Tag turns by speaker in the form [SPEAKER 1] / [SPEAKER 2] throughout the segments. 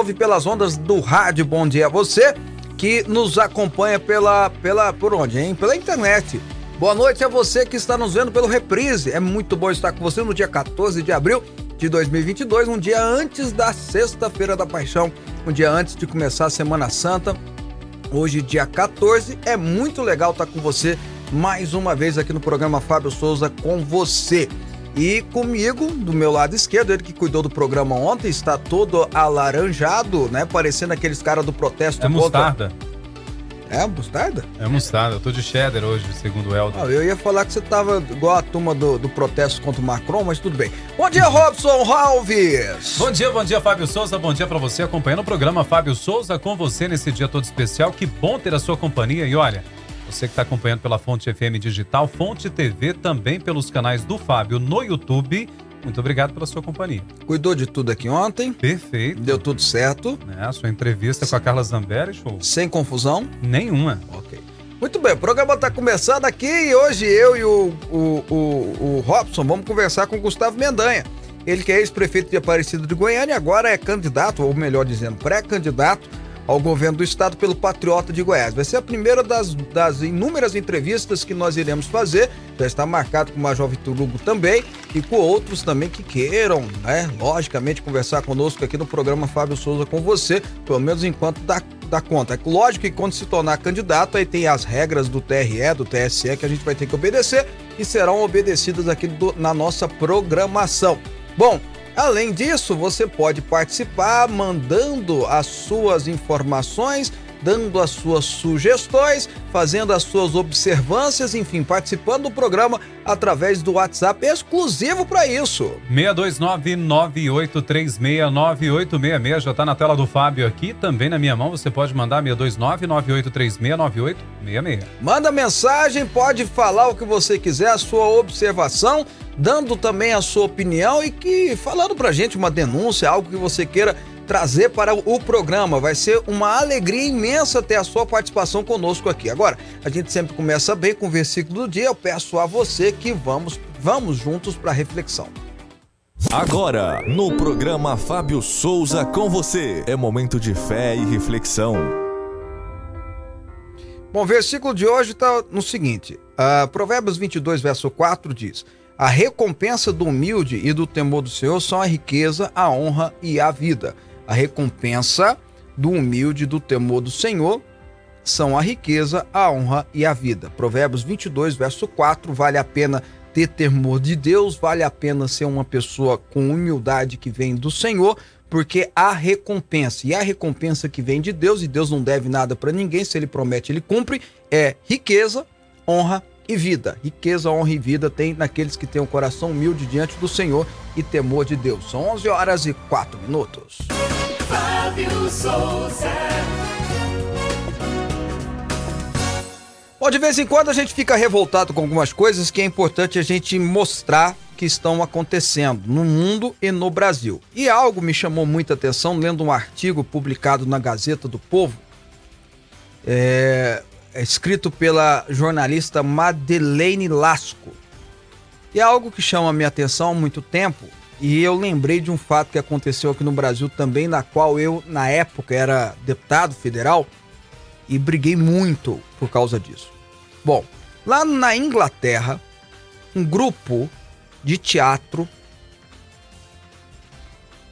[SPEAKER 1] ouve pelas ondas do rádio. Bom dia a você que nos acompanha pela, pela por onde, hein? Pela internet. Boa noite a você que está nos vendo pelo Reprise. É muito bom estar com você no dia 14 de abril de 2022, um dia antes da Sexta-feira da Paixão, um dia antes de começar a Semana Santa. Hoje, dia 14, é muito legal estar com você mais uma vez aqui no programa Fábio Souza com você. E comigo, do meu lado esquerdo, ele que cuidou do programa ontem, está todo alaranjado, né? Parecendo aqueles caras do protesto
[SPEAKER 2] é contra... mostarda.
[SPEAKER 1] É mostarda?
[SPEAKER 2] É mostarda. Eu tô de cheddar hoje, segundo o Helder.
[SPEAKER 1] Ah, eu ia falar que você tava igual a turma do, do protesto contra o Macron, mas tudo bem. Bom dia, Robson Alves!
[SPEAKER 2] Bom dia, bom dia, Fábio Souza. Bom dia para você acompanhando o programa Fábio Souza com você nesse dia todo especial. Que bom ter a sua companhia. E olha, você que está acompanhando pela Fonte FM Digital, Fonte TV, também pelos canais do Fábio no YouTube. Muito obrigado pela sua companhia.
[SPEAKER 1] Cuidou de tudo aqui ontem?
[SPEAKER 2] Perfeito.
[SPEAKER 1] Deu tudo certo?
[SPEAKER 2] É, a sua entrevista com a Carla Zambelli, show.
[SPEAKER 1] Sem confusão?
[SPEAKER 2] Nenhuma.
[SPEAKER 1] Ok. Muito bem, o programa está começando aqui e hoje eu e o, o, o, o Robson vamos conversar com o Gustavo Mendanha. Ele que é ex-prefeito de Aparecido de Goiânia e agora é candidato, ou melhor dizendo, pré-candidato ao governo do estado pelo Patriota de Goiás. Vai ser a primeira das, das inúmeras entrevistas que nós iremos fazer. Já está marcado com o Major Vitor Hugo também e com outros também que queiram, né, logicamente, conversar conosco aqui no programa Fábio Souza com você, pelo menos enquanto dá, dá conta. É lógico que quando se tornar candidato, aí tem as regras do TRE, do TSE, que a gente vai ter que obedecer e serão obedecidas aqui do, na nossa programação. Bom, Além disso, você pode participar mandando as suas informações, dando as suas sugestões, fazendo as suas observâncias, enfim, participando do programa através do WhatsApp exclusivo para isso.
[SPEAKER 2] 62998369866 já está na tela do Fábio aqui, também na minha mão, você pode mandar 62998369866.
[SPEAKER 1] Manda mensagem, pode falar o que você quiser, a sua observação dando também a sua opinião e que falando pra gente uma denúncia, algo que você queira trazer para o programa. Vai ser uma alegria imensa ter a sua participação conosco aqui. Agora, a gente sempre começa bem com o versículo do dia. Eu peço a você que vamos, vamos juntos para a reflexão.
[SPEAKER 3] Agora, no programa Fábio Souza com você, é momento de fé e reflexão.
[SPEAKER 1] Bom, o versículo de hoje está no seguinte: uh, Provérbios 22, verso 4 diz. A recompensa do humilde e do temor do Senhor são a riqueza, a honra e a vida. A recompensa do humilde do temor do Senhor são a riqueza, a honra e a vida. Provérbios 22, verso 4. Vale a pena ter temor de Deus, vale a pena ser uma pessoa com humildade que vem do Senhor, porque há recompensa. E a recompensa que vem de Deus, e Deus não deve nada para ninguém, se ele promete, ele cumpre, é riqueza, honra e vida. Riqueza, honra e vida tem naqueles que têm um coração humilde diante do Senhor e temor de Deus. São 11 horas e 4 minutos. Fábio Souza. Bom, de vez em quando a gente fica revoltado com algumas coisas que é importante a gente mostrar que estão acontecendo no mundo e no Brasil. E algo me chamou muita atenção lendo um artigo publicado na Gazeta do Povo. É, é escrito pela jornalista Madeleine Lasco. E é algo que chama a minha atenção há muito tempo, e eu lembrei de um fato que aconteceu aqui no Brasil também, na qual eu, na época, era deputado federal e briguei muito por causa disso. Bom, lá na Inglaterra, um grupo de teatro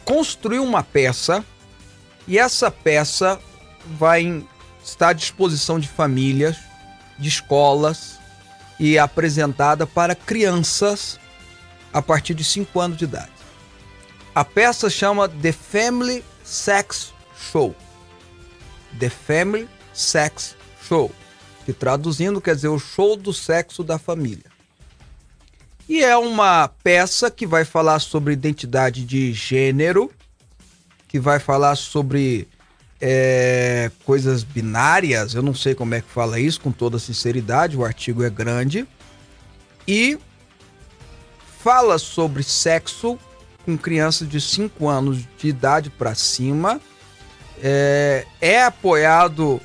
[SPEAKER 1] construiu uma peça e essa peça vai está à disposição de famílias, de escolas e apresentada para crianças a partir de 5 anos de idade. A peça chama The Family Sex Show. The Family Sex Show, que traduzindo quer dizer o show do sexo da família. E é uma peça que vai falar sobre identidade de gênero, que vai falar sobre é, coisas binárias, eu não sei como é que fala isso com toda sinceridade, o artigo é grande. E fala sobre sexo com crianças de 5 anos de idade para cima. É, é apoiado,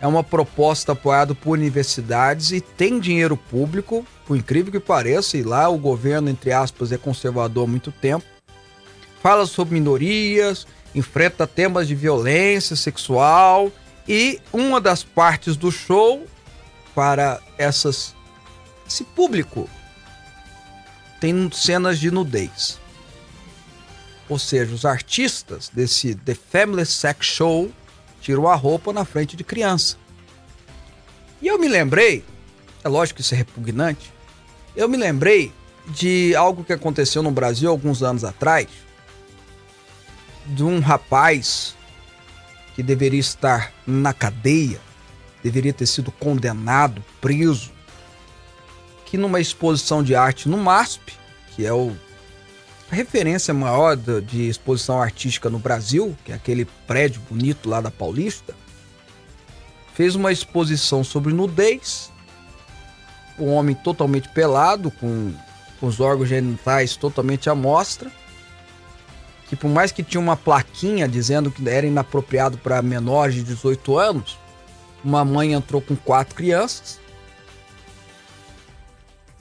[SPEAKER 1] é uma proposta apoiada por universidades e tem dinheiro público, por incrível que pareça, e lá o governo, entre aspas, é conservador há muito tempo. Fala sobre minorias, enfrenta temas de violência sexual e uma das partes do show para essas esse público tem cenas de nudez. Ou seja, os artistas desse The Family Sex Show tiram a roupa na frente de criança. E eu me lembrei, é lógico que isso é repugnante, eu me lembrei de algo que aconteceu no Brasil alguns anos atrás, de um rapaz que deveria estar na cadeia, deveria ter sido condenado, preso, que numa exposição de arte no MASP, que é o, a referência maior de, de exposição artística no Brasil, que é aquele prédio bonito lá da Paulista, fez uma exposição sobre nudez, um homem totalmente pelado, com, com os órgãos genitais totalmente à mostra, que por mais que tinha uma plaquinha dizendo que era inapropriado para menores de 18 anos, uma mãe entrou com quatro crianças.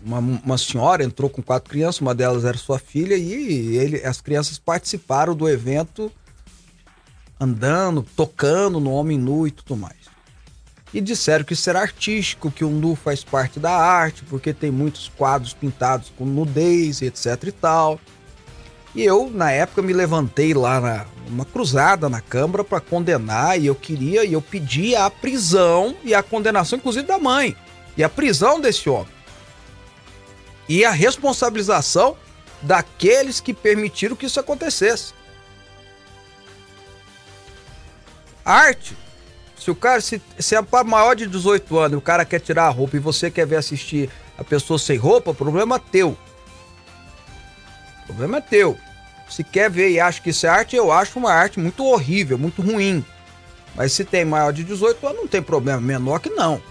[SPEAKER 1] Uma, uma senhora entrou com quatro crianças, uma delas era sua filha, e ele, as crianças participaram do evento andando, tocando no homem nu e tudo mais. E disseram que isso era artístico, que o nu faz parte da arte, porque tem muitos quadros pintados com nudez, etc e tal. E eu, na época, me levantei lá na uma cruzada na Câmara para condenar e eu queria e eu pedia a prisão e a condenação, inclusive, da mãe. E a prisão desse homem. E a responsabilização daqueles que permitiram que isso acontecesse. Arte. Se o cara, se, se é maior de 18 anos, o cara quer tirar a roupa e você quer ver assistir a pessoa sem roupa, problema teu. Problema é teu. Se quer ver e acha que isso é arte, eu acho uma arte muito horrível, muito ruim. Mas se tem maior de 18 anos, não tem problema. Menor que não.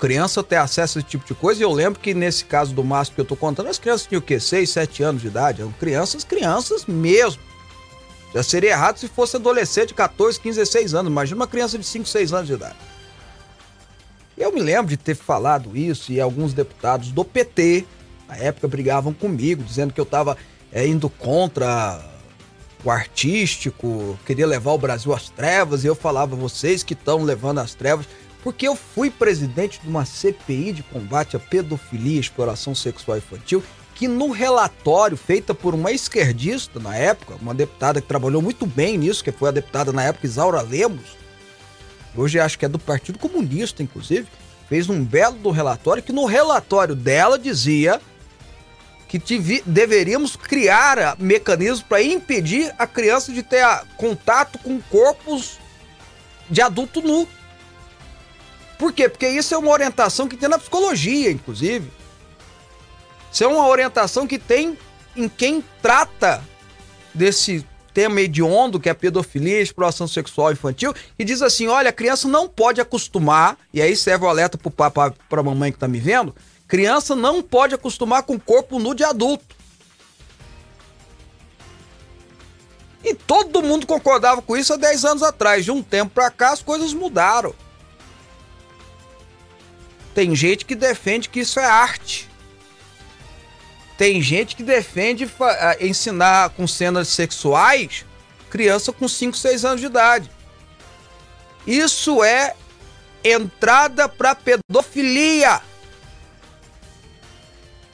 [SPEAKER 1] Criança ter acesso a esse tipo de coisa. E eu lembro que nesse caso do máximo que eu tô contando, as crianças tinham o quê? 6, 7 anos de idade. Eram crianças, crianças mesmo. Já seria errado se fosse adolescente de 14, 15, 16 anos. Imagina uma criança de 5, 6 anos de idade. Eu me lembro de ter falado isso e alguns deputados do PT na época brigavam comigo, dizendo que eu estava é, indo contra o artístico, queria levar o Brasil às trevas, e eu falava, vocês que estão levando às trevas, porque eu fui presidente de uma CPI de combate à pedofilia e exploração sexual infantil, que no relatório feita por uma esquerdista na época, uma deputada que trabalhou muito bem nisso, que foi a deputada na época Isaura Lemos, hoje acho que é do Partido Comunista, inclusive, fez um belo do relatório que no relatório dela dizia que deveríamos criar mecanismos para impedir a criança de ter contato com corpos de adulto nu. Por quê? Porque isso é uma orientação que tem na psicologia, inclusive. Isso é uma orientação que tem em quem trata desse tema hediondo, que é a pedofilia, a exploração sexual infantil, e diz assim: olha, a criança não pode acostumar, e aí serve o alerta papai, pra mamãe que tá me vendo, Criança não pode acostumar com o corpo nu de adulto. E todo mundo concordava com isso há 10 anos atrás. De um tempo para cá as coisas mudaram. Tem gente que defende que isso é arte. Tem gente que defende ensinar com cenas sexuais criança com 5, 6 anos de idade. Isso é entrada para pedofilia.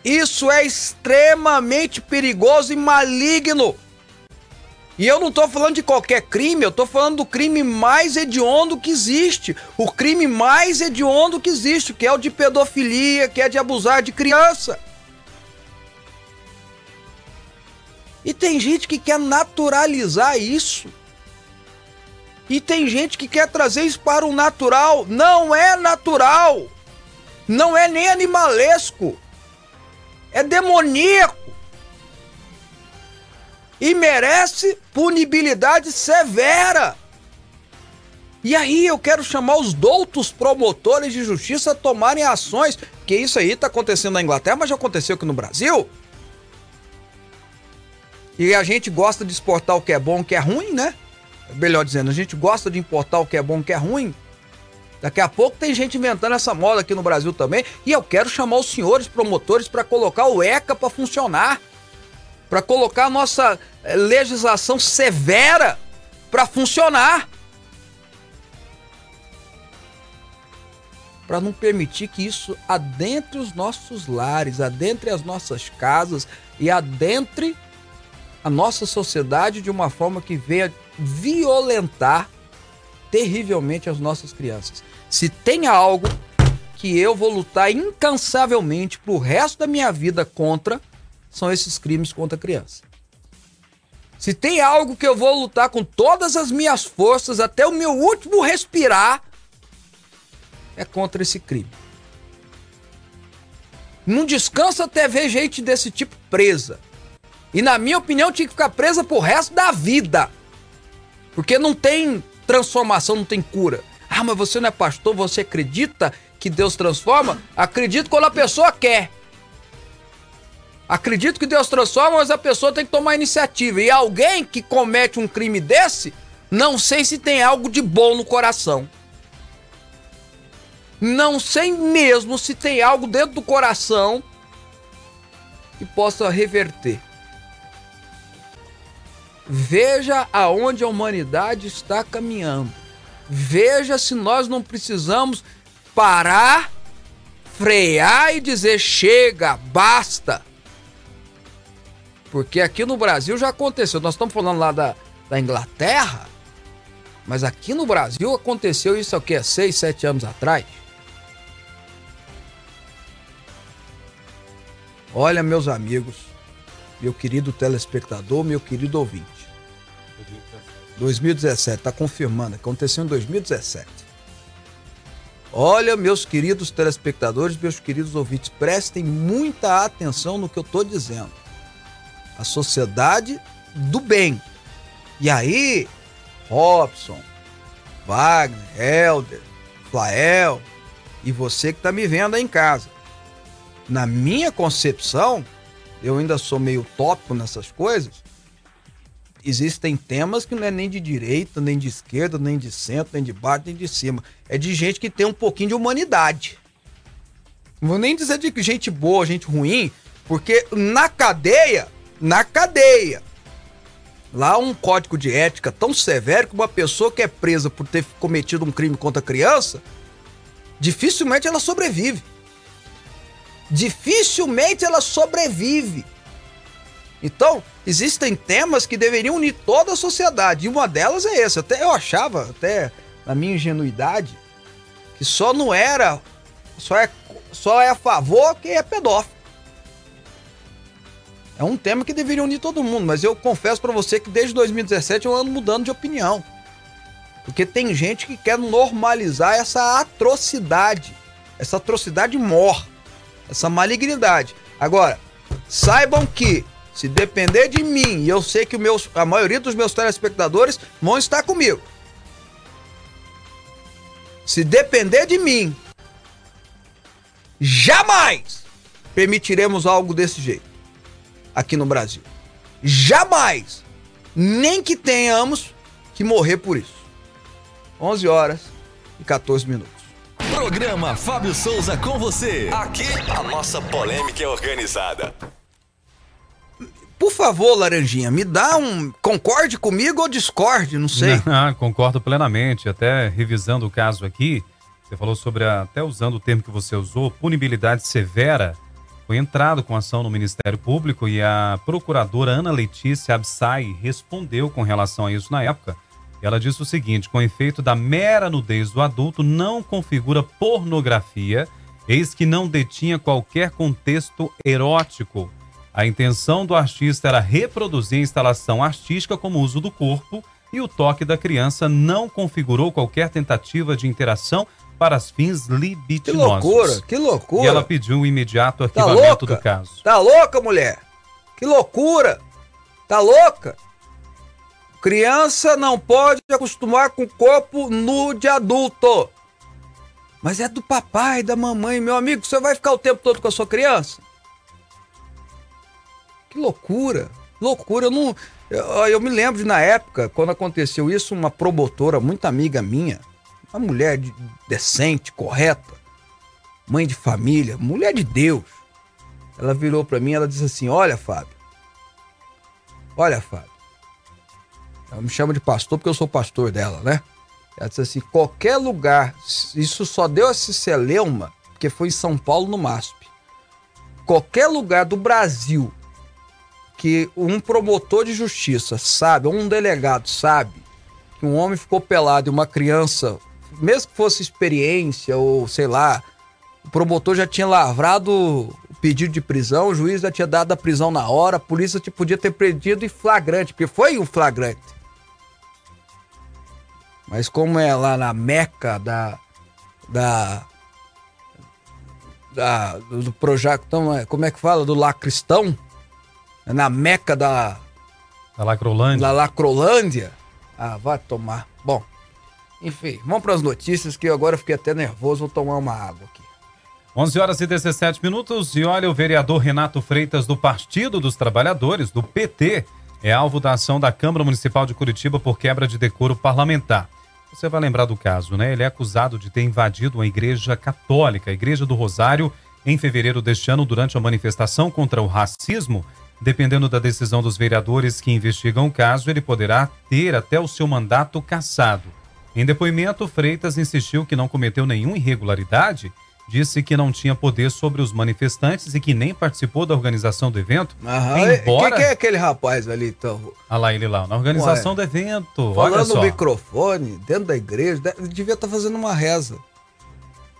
[SPEAKER 1] Isso é extremamente perigoso e maligno. E eu não estou falando de qualquer crime, eu estou falando do crime mais hediondo que existe. O crime mais hediondo que existe, que é o de pedofilia, que é de abusar de criança. E tem gente que quer naturalizar isso. E tem gente que quer trazer isso para o natural. Não é natural. Não é nem animalesco é demoníaco e merece punibilidade severa. E aí eu quero chamar os doutos promotores de justiça a tomarem ações, que isso aí está acontecendo na Inglaterra, mas já aconteceu aqui no Brasil. E a gente gosta de exportar o que é bom, o que é ruim, né? Melhor dizendo, a gente gosta de importar o que é bom, o que é ruim. Daqui a pouco tem gente inventando essa moda aqui no Brasil também. E eu quero chamar os senhores promotores para colocar o ECA para funcionar. Para colocar a nossa eh, legislação severa para funcionar. Para não permitir que isso adentre os nossos lares, adentre as nossas casas e adentre a nossa sociedade de uma forma que venha violentar terrivelmente as nossas crianças. Se tem algo que eu vou lutar incansavelmente pro resto da minha vida contra, são esses crimes contra a criança. Se tem algo que eu vou lutar com todas as minhas forças até o meu último respirar, é contra esse crime. Não descansa até ver gente desse tipo presa. E na minha opinião tinha que ficar presa pro resto da vida. Porque não tem transformação, não tem cura. Ah, mas você não é pastor, você acredita que Deus transforma? Acredito quando a pessoa quer. Acredito que Deus transforma, mas a pessoa tem que tomar iniciativa. E alguém que comete um crime desse, não sei se tem algo de bom no coração. Não sei mesmo se tem algo dentro do coração que possa reverter. Veja aonde a humanidade está caminhando. Veja se nós não precisamos parar, frear e dizer chega, basta. Porque aqui no Brasil já aconteceu. Nós estamos falando lá da, da Inglaterra, mas aqui no Brasil aconteceu isso aqui há seis, sete anos atrás. Olha, meus amigos, meu querido telespectador, meu querido ouvinte. 2017, tá confirmando, aconteceu em 2017. Olha, meus queridos telespectadores, meus queridos ouvintes, prestem muita atenção no que eu tô dizendo a sociedade do bem. E aí, Robson, Wagner, Helder, Flael e você que está me vendo aí em casa. Na minha concepção, eu ainda sou meio tópico nessas coisas. Existem temas que não é nem de direita, nem de esquerda, nem de centro, nem de baixo, nem de cima. É de gente que tem um pouquinho de humanidade. Não vou nem dizer de gente boa, gente ruim, porque na cadeia na cadeia. Lá um código de ética tão severo que uma pessoa que é presa por ter cometido um crime contra a criança, dificilmente ela sobrevive. Dificilmente ela sobrevive. Então, existem temas que deveriam unir toda a sociedade, e uma delas é esse. Até eu achava, até na minha ingenuidade, que só não era, só é, só é a favor quem é pedófilo. É um tema que deveria unir todo mundo, mas eu confesso para você que desde 2017 eu ando mudando de opinião. Porque tem gente que quer normalizar essa atrocidade, essa atrocidade mor, essa malignidade. Agora, saibam que se depender de mim, e eu sei que meus, a maioria dos meus telespectadores vão estar comigo. Se depender de mim, jamais permitiremos algo desse jeito aqui no Brasil. Jamais! Nem que tenhamos que morrer por isso. 11 horas e 14 minutos.
[SPEAKER 3] Programa Fábio Souza com você. Aqui a nossa polêmica é organizada.
[SPEAKER 1] Por favor, Laranjinha, me dá um. Concorde comigo ou discorde? Não sei.
[SPEAKER 2] Não, concordo plenamente. Até revisando o caso aqui, você falou sobre, a, até usando o termo que você usou, punibilidade severa foi entrado com ação no Ministério Público e a procuradora Ana Letícia Absai respondeu com relação a isso na época. Ela disse o seguinte: com efeito da mera nudez do adulto não configura pornografia, eis que não detinha qualquer contexto erótico. A intenção do artista era reproduzir a instalação artística como uso do corpo e o toque da criança não configurou qualquer tentativa de interação para os fins libidinosos. Que
[SPEAKER 1] loucura, que loucura.
[SPEAKER 2] E ela pediu um imediato tá arquivamento tá do caso.
[SPEAKER 1] Tá louca, mulher? Que loucura! Tá louca? Criança não pode acostumar com o corpo nu de adulto. Mas é do papai, da mamãe, meu amigo. Você vai ficar o tempo todo com a sua criança? Que loucura, loucura. Eu não. Eu, eu me lembro de na época, quando aconteceu isso, uma promotora muito amiga minha uma mulher de, decente, correta, mãe de família, mulher de Deus. Ela virou para mim, ela disse assim: "Olha, Fábio. Olha, Fábio. Ela me chama de pastor porque eu sou pastor dela, né? Ela disse assim: qualquer lugar, isso só deu esse celeuma, porque foi em São Paulo no MASP. Qualquer lugar do Brasil que um promotor de justiça sabe, ou um delegado sabe, que um homem ficou pelado e uma criança, mesmo que fosse experiência ou sei lá, o promotor já tinha lavrado o pedido de prisão, o juiz já tinha dado a prisão na hora, a polícia podia ter pedido em flagrante, porque foi um flagrante. Mas como é lá na meca da. da. da do projeto. Então, como é que fala? Do lacristão? É na meca da.
[SPEAKER 2] Da Lacrolândia.
[SPEAKER 1] Da Lacrolândia. Ah, vai tomar. Bom, enfim, vamos para as notícias que eu agora fiquei até nervoso. Vou tomar uma água aqui.
[SPEAKER 2] 11 horas e 17 minutos. E olha, o vereador Renato Freitas, do Partido dos Trabalhadores, do PT, é alvo da ação da Câmara Municipal de Curitiba por quebra de decoro parlamentar. Você vai lembrar do caso, né? Ele é acusado de ter invadido uma igreja católica, a Igreja do Rosário, em fevereiro deste ano, durante uma manifestação contra o racismo. Dependendo da decisão dos vereadores que investigam o caso, ele poderá ter até o seu mandato cassado. Em depoimento, Freitas insistiu que não cometeu nenhuma irregularidade disse que não tinha poder sobre os manifestantes e que nem participou da organização do evento.
[SPEAKER 1] Aham. Embora... Quem, é aquele rapaz ali, então?
[SPEAKER 2] Olha ah lá ele lá, na organização Ué, do evento.
[SPEAKER 1] Falando no microfone, dentro da igreja, ele devia estar tá fazendo uma reza.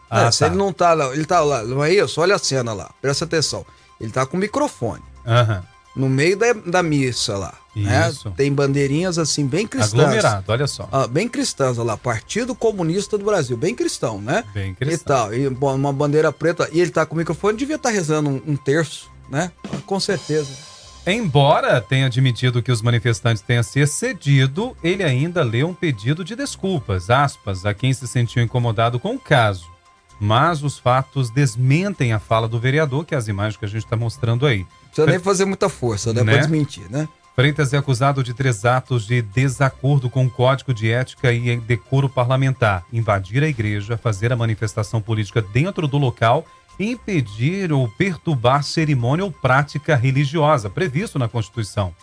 [SPEAKER 1] Ah, é, Se tá. ele não tá lá, ele tá lá, não é isso? Olha a cena lá, presta atenção. Ele tá com o microfone.
[SPEAKER 2] Aham
[SPEAKER 1] no meio da, da missa lá. Né? Isso. Né? Tem bandeirinhas assim, bem cristãs.
[SPEAKER 2] Aglomerado, olha só.
[SPEAKER 1] Ah, bem cristãs, olha lá. Partido Comunista do Brasil, bem cristão, né?
[SPEAKER 2] Bem cristão.
[SPEAKER 1] E tal. E uma bandeira preta. E ele tá com o microfone, devia estar tá rezando um, um terço, né? Com certeza.
[SPEAKER 2] Embora tenha admitido que os manifestantes tenham se excedido, ele ainda leu um pedido de desculpas, aspas, a quem se sentiu incomodado com o caso. Mas os fatos desmentem a fala do vereador, que é as imagens que a gente está mostrando aí.
[SPEAKER 1] Precisa nem fazer muita força, né? né? Pra desmentir, né?
[SPEAKER 2] Freitas é acusado de três atos de desacordo com o Código de Ética e Decoro Parlamentar: invadir a igreja, fazer a manifestação política dentro do local e impedir ou perturbar cerimônia ou prática religiosa, previsto na Constituição.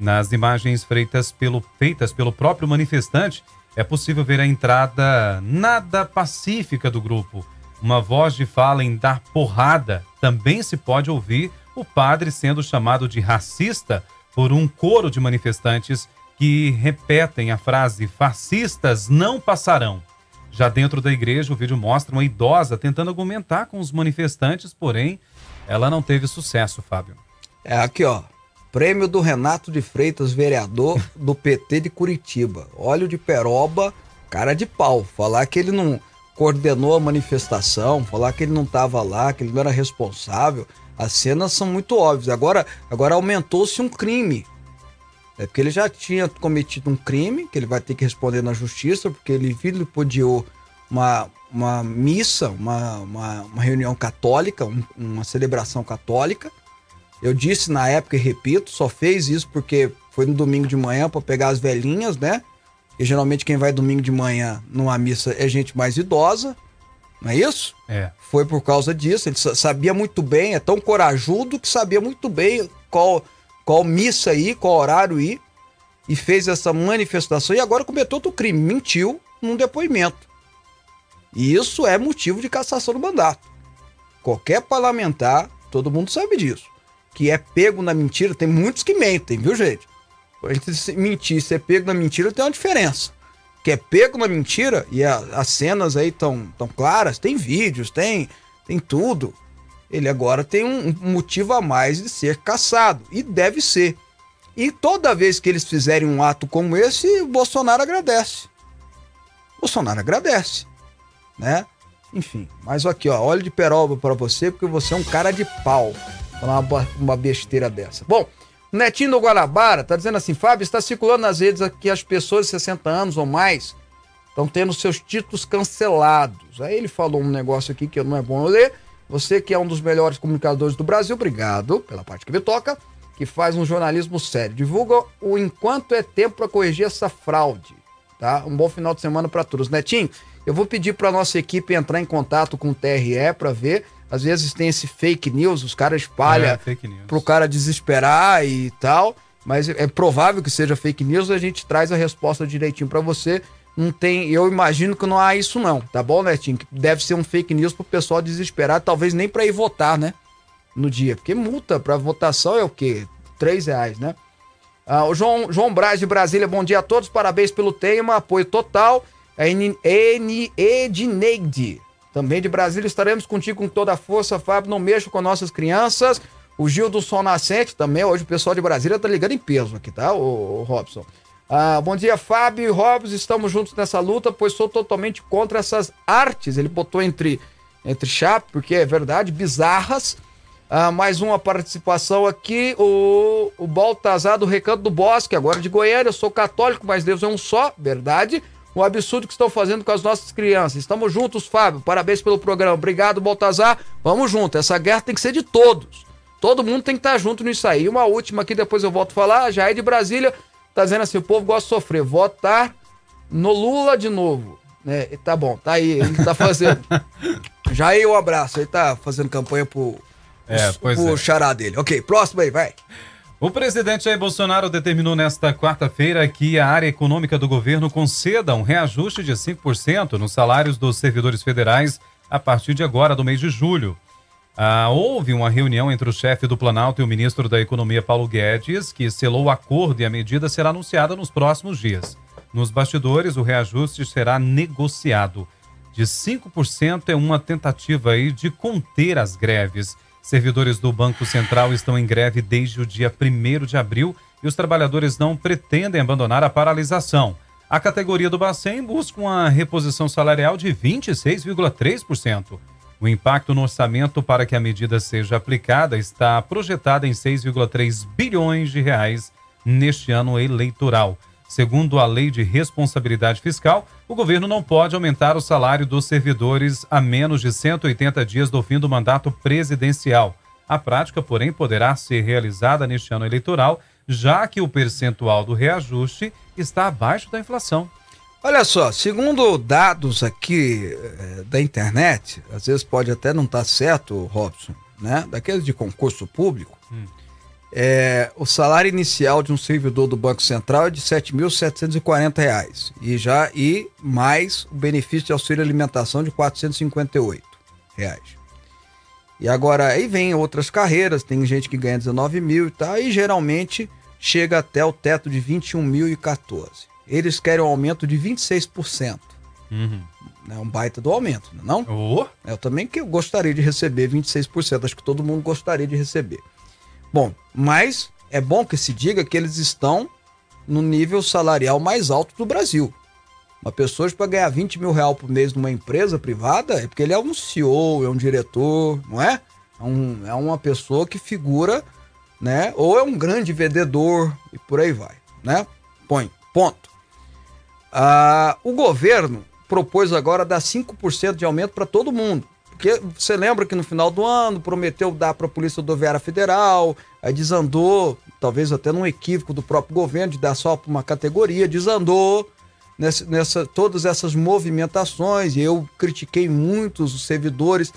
[SPEAKER 2] Nas imagens feitas pelo, feitas pelo próprio manifestante, é possível ver a entrada nada pacífica do grupo. Uma voz de fala em dar porrada também se pode ouvir o padre sendo chamado de racista por um coro de manifestantes que repetem a frase fascistas não passarão. Já dentro da igreja, o vídeo mostra uma idosa tentando argumentar com os manifestantes, porém, ela não teve sucesso, Fábio.
[SPEAKER 1] É aqui, ó. Prêmio do Renato de Freitas, vereador do PT de Curitiba. Óleo de peroba, cara de pau. Falar que ele não coordenou a manifestação, falar que ele não estava lá, que ele não era responsável. As cenas são muito óbvias. Agora, agora aumentou-se um crime. É porque ele já tinha cometido um crime, que ele vai ter que responder na justiça, porque ele vilipendiou uma, uma missa, uma, uma, uma reunião católica, um, uma celebração católica. Eu disse na época e repito, só fez isso porque foi no domingo de manhã para pegar as velhinhas, né? E geralmente quem vai domingo de manhã numa missa é gente mais idosa. Não é isso?
[SPEAKER 2] É.
[SPEAKER 1] Foi por causa disso. Ele sabia muito bem, é tão corajudo que sabia muito bem qual, qual missa ir, qual horário ir. E fez essa manifestação e agora cometeu outro crime. Mentiu num depoimento. E isso é motivo de cassação do mandato. Qualquer parlamentar, todo mundo sabe disso. Que é pego na mentira, tem muitos que mentem, viu, gente? Entre mentir e ser pego na mentira tem uma diferença que é pego na mentira, e a, as cenas aí estão tão claras, tem vídeos, tem, tem tudo. Ele agora tem um, um motivo a mais de ser caçado, e deve ser. E toda vez que eles fizerem um ato como esse, o Bolsonaro agradece. O Bolsonaro agradece, né? Enfim, mas aqui, ó, óleo de peroba para você, porque você é um cara de pau. Falar uma, uma besteira dessa. Bom, Netinho do Guarabara tá dizendo assim: Fábio, está circulando nas redes que as pessoas de 60 anos ou mais estão tendo seus títulos cancelados. Aí ele falou um negócio aqui que não é bom eu ler. Você que é um dos melhores comunicadores do Brasil, obrigado pela parte que me toca, que faz um jornalismo sério. Divulga o enquanto é tempo para corrigir essa fraude. Tá? Um bom final de semana para todos. Netinho, eu vou pedir para nossa equipe entrar em contato com o TRE para ver às vezes tem esse fake news, os caras espalham é, para o cara desesperar e tal. mas é provável que seja fake news, a gente traz a resposta direitinho para você. Não tem, eu imagino que não há isso não, tá bom, Netinho? Deve ser um fake news pro pessoal desesperado, talvez nem para ir votar, né? No dia, porque multa para votação é o quê? Três reais, né? Ah, o João, João Braz de Brasília, bom dia a todos, parabéns pelo tema, apoio total. A Edneide, também de Brasília, estaremos contigo com toda a força, Fábio, não mexa com nossas crianças. O Gil do Sol Nascente também, hoje o pessoal de Brasília tá ligando em peso aqui, tá, o, Robson? Ah, bom dia, Fábio e Robson, estamos juntos nessa luta, pois sou totalmente contra essas artes. Ele botou entre, entre chapa, porque é verdade, bizarras, ah, mais uma participação aqui, o, o Baltazar do Recanto do Bosque, agora de Goiânia. Eu sou católico, mas Deus é um só, verdade. O absurdo que estão fazendo com as nossas crianças. Estamos juntos, Fábio. Parabéns pelo programa. Obrigado, Baltazar. Vamos junto. Essa guerra tem que ser de todos. Todo mundo tem que estar junto nisso aí. Uma última aqui, depois eu volto a falar. Já é de Brasília. Tá dizendo assim: o povo gosta de sofrer. Votar no Lula de novo. Né? Tá bom, tá aí. Ele tá fazendo. Já aí, um abraço. Ele tá fazendo campanha pro
[SPEAKER 2] é, pois o
[SPEAKER 1] é. xará dele. Ok, próximo aí, vai.
[SPEAKER 2] O presidente Jair Bolsonaro determinou nesta quarta-feira que a área econômica do governo conceda um reajuste de 5% nos salários dos servidores federais a partir de agora, do mês de julho. Ah, houve uma reunião entre o chefe do Planalto e o ministro da Economia, Paulo Guedes, que selou o acordo e a medida será anunciada nos próximos dias. Nos bastidores, o reajuste será negociado. De 5% é uma tentativa aí de conter as greves. Servidores do Banco Central estão em greve desde o dia 1 de abril e os trabalhadores não pretendem abandonar a paralisação. A categoria do Bacen busca uma reposição salarial de 26,3%. O impacto no orçamento para que a medida seja aplicada está projetado em 6,3 bilhões de reais neste ano eleitoral. Segundo a Lei de Responsabilidade Fiscal, o governo não pode aumentar o salário dos servidores a menos de 180 dias do fim do mandato presidencial. A prática, porém, poderá ser realizada neste ano eleitoral, já que o percentual do reajuste está abaixo da inflação.
[SPEAKER 1] Olha só, segundo dados aqui é, da internet, às vezes pode até não estar tá certo, Robson, né? Daqueles de concurso público, hum. É, o salário inicial de um servidor do Banco Central é de R$ 7.740 e já e mais o benefício de auxílio alimentação de 458 reais. E agora aí vem outras carreiras, tem gente que ganha 19 mil e tal, e geralmente chega até o teto de 21.014. Eles querem um aumento de 26%. Uhum. É um baita do aumento, não? É
[SPEAKER 2] oh.
[SPEAKER 1] Eu também que eu gostaria de receber 26%, acho que todo mundo gostaria de receber. Bom, mas é bom que se diga que eles estão no nível salarial mais alto do Brasil. Uma pessoa para ganhar 20 mil reais por mês numa empresa privada é porque ele é um CEO, é um diretor, não é? É, um, é uma pessoa que figura, né? Ou é um grande vendedor e por aí vai, né? Põe, ponto. Ah, o governo propôs agora dar 5% de aumento para todo mundo. Porque você lembra que no final do ano prometeu dar para a Polícia Rodoviária Federal, aí desandou, talvez até num equívoco do próprio governo de dar só para uma categoria, desandou nessa, nessa, todas essas movimentações. E eu critiquei muito os servidores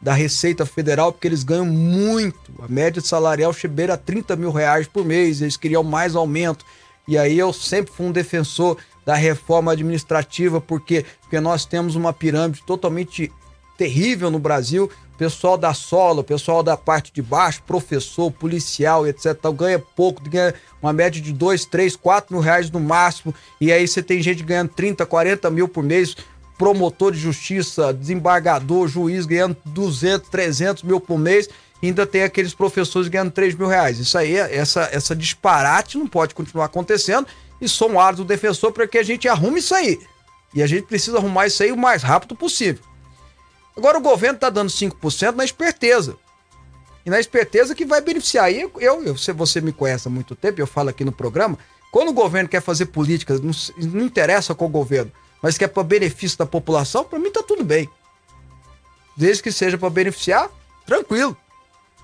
[SPEAKER 1] da Receita Federal porque eles ganham muito. A média salarial chebeira a 30 mil reais por mês, eles queriam mais aumento. E aí eu sempre fui um defensor da reforma administrativa, porque, porque nós temos uma pirâmide totalmente terrível no Brasil. Pessoal da sola, pessoal da parte de baixo, professor, policial, etc. ganha pouco, ganha uma média de 2, 3, 4 mil reais no máximo. E aí você tem gente ganhando 30, 40 mil por mês, promotor de justiça, desembargador, juiz ganhando 200, 300 mil por mês. ainda tem aqueles professores ganhando 3 mil reais. Isso aí, essa, essa disparate não pode continuar acontecendo. E sou um defensor para que a gente arrume isso aí. E a gente precisa arrumar isso aí o mais rápido possível. Agora o governo está dando 5% na esperteza. E na esperteza que vai beneficiar. E eu, eu, se você me conhece há muito tempo, eu falo aqui no programa, quando o governo quer fazer políticas, não, não interessa qual governo, mas que é para benefício da população, para mim tá tudo bem. Desde que seja para beneficiar, tranquilo.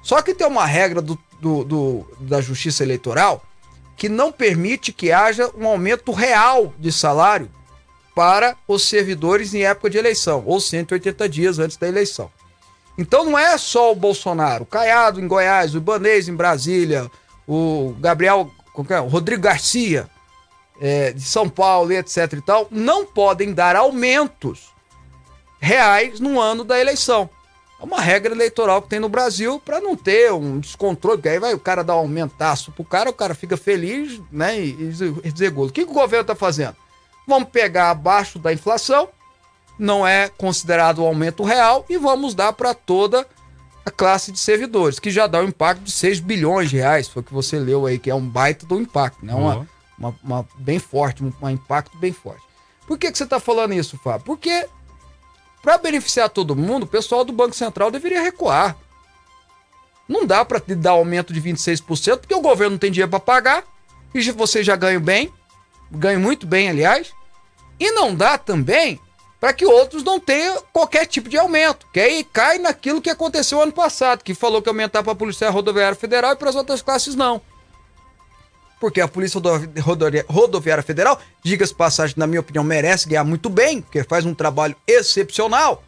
[SPEAKER 1] Só que tem uma regra do, do, do, da justiça eleitoral que não permite que haja um aumento real de salário para os servidores em época de eleição, ou 180 dias antes da eleição. Então não é só o Bolsonaro, o Caiado em Goiás, o Ibanês em Brasília, o Gabriel qualquer, Rodrigo Garcia, é, de São Paulo, etc e tal, não podem dar aumentos reais no ano da eleição. É uma regra eleitoral que tem no Brasil para não ter um descontrole, porque aí vai o cara dar um aumentaço pro cara, o cara fica feliz, né, e, e dizer O que, que o governo tá fazendo? Vamos pegar abaixo da inflação, não é considerado um aumento real, e vamos dar para toda a classe de servidores, que já dá um impacto de 6 bilhões de reais, foi o que você leu aí, que é um baita do impacto, né? Uma, uma, uma bem forte, um, um, impacto bem forte. Por que, que você está falando isso, Fábio? Porque para beneficiar todo mundo, o pessoal do Banco Central deveria recuar. Não dá para dar aumento de 26%, porque o governo não tem dinheiro para pagar, e você já ganha bem, ganha muito bem, aliás. E não dá também para que outros não tenham qualquer tipo de aumento, que aí cai naquilo que aconteceu ano passado, que falou que aumentar para a Polícia Rodoviária Federal e para as outras classes não. Porque a Polícia Rodoviária Federal, diga-se passagem, na minha opinião, merece ganhar muito bem, porque faz um trabalho excepcional.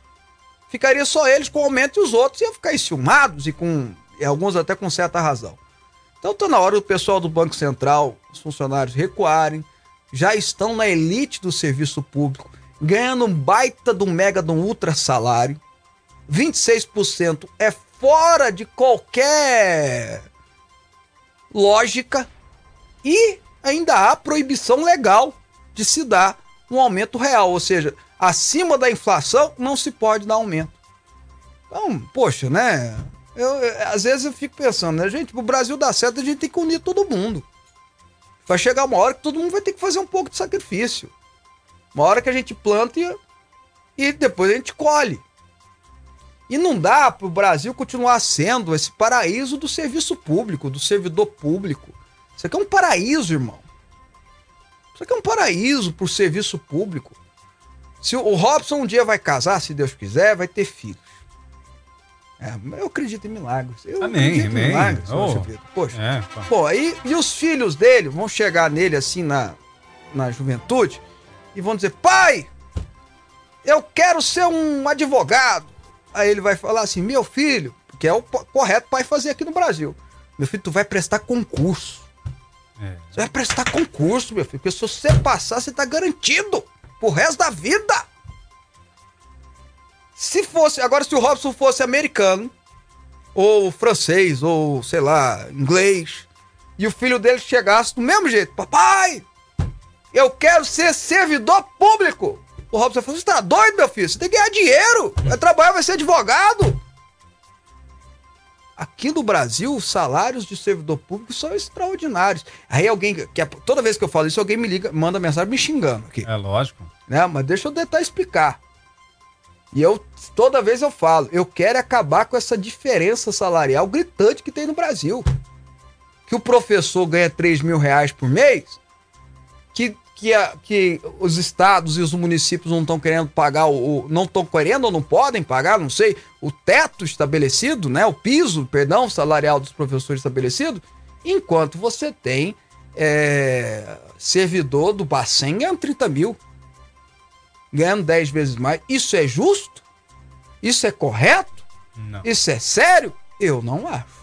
[SPEAKER 1] Ficaria só eles com aumento e os outros iam ficar enciumados e com e alguns até com certa razão. Então está na hora do pessoal do Banco Central, os funcionários recuarem, já estão na elite do serviço público ganhando um baita um mega um ultra salário. 26% é fora de qualquer lógica e ainda há proibição legal de se dar um aumento real, ou seja, acima da inflação não se pode dar aumento. Então, poxa, né? Eu, eu, às vezes eu fico pensando, né, gente, o Brasil dar certo, a gente tem que unir todo mundo. Vai chegar uma hora que todo mundo vai ter que fazer um pouco de sacrifício. Uma hora que a gente planta e, e depois a gente colhe. E não dá para o Brasil continuar sendo esse paraíso do serviço público, do servidor público. Isso aqui é um paraíso, irmão. Isso aqui é um paraíso para o serviço público. Se o Robson um dia vai casar, se Deus quiser, vai ter filhos. É, eu acredito em milagres. Eu
[SPEAKER 2] amém, acredito amém. em milagres,
[SPEAKER 1] oh, Poxa. É, pô, aí, e os filhos dele vão chegar nele assim na, na juventude e vão dizer: pai, eu quero ser um advogado. Aí ele vai falar assim: meu filho, que é o correto pai fazer aqui no Brasil. Meu filho, tu vai prestar concurso. É. Você vai prestar concurso, meu filho, porque se você passar, você tá garantido pro resto da vida. Se fosse, agora se o Robson fosse americano, ou francês, ou sei lá, inglês, e o filho dele chegasse do mesmo jeito, papai, eu quero ser servidor público. O Robson falou: Você tá doido, meu filho? Você tem que ganhar dinheiro. Vai trabalhar, vai ser advogado. Aqui no Brasil, os salários de servidor público são extraordinários. Aí alguém, que é, toda vez que eu falo isso, alguém me liga, manda mensagem me xingando aqui.
[SPEAKER 2] É lógico.
[SPEAKER 1] Né? Mas deixa eu tentar explicar. E eu, toda vez eu falo, eu quero acabar com essa diferença salarial gritante que tem no Brasil. Que o professor ganha 3 mil reais por mês, que que, a, que os estados e os municípios não estão querendo pagar, o, não estão querendo ou não podem pagar, não sei, o teto estabelecido, né, o piso, perdão, salarial dos professores estabelecido, enquanto você tem é, servidor do Bacen ganhando 30 mil, ganhando 10 vezes mais. Isso é justo? Isso é correto? Não. Isso é sério? Eu não acho.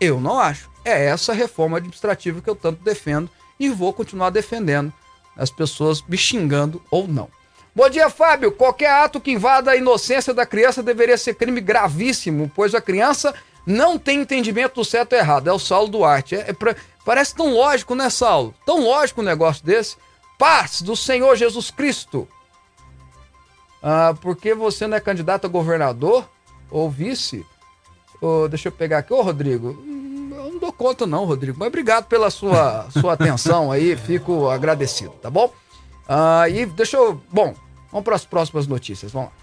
[SPEAKER 1] Eu não acho. É essa reforma administrativa que eu tanto defendo e vou continuar defendendo as pessoas me xingando ou não. Bom dia, Fábio. Qualquer ato que invada a inocência da criança deveria ser crime gravíssimo, pois a criança não tem entendimento do certo e errado. É o Saulo Duarte. É, é pra... Parece tão lógico, né, Saulo? Tão lógico um negócio desse. Paz do Senhor Jesus Cristo. Ah, porque você não é candidato a governador ou vice? Oh, deixa eu pegar aqui. Ô, Rodrigo, eu não dou conta não, Rodrigo. Mas obrigado pela sua, sua atenção aí, fico agradecido, tá bom? Uh, e deixa eu... Bom, vamos para as próximas notícias, vamos lá.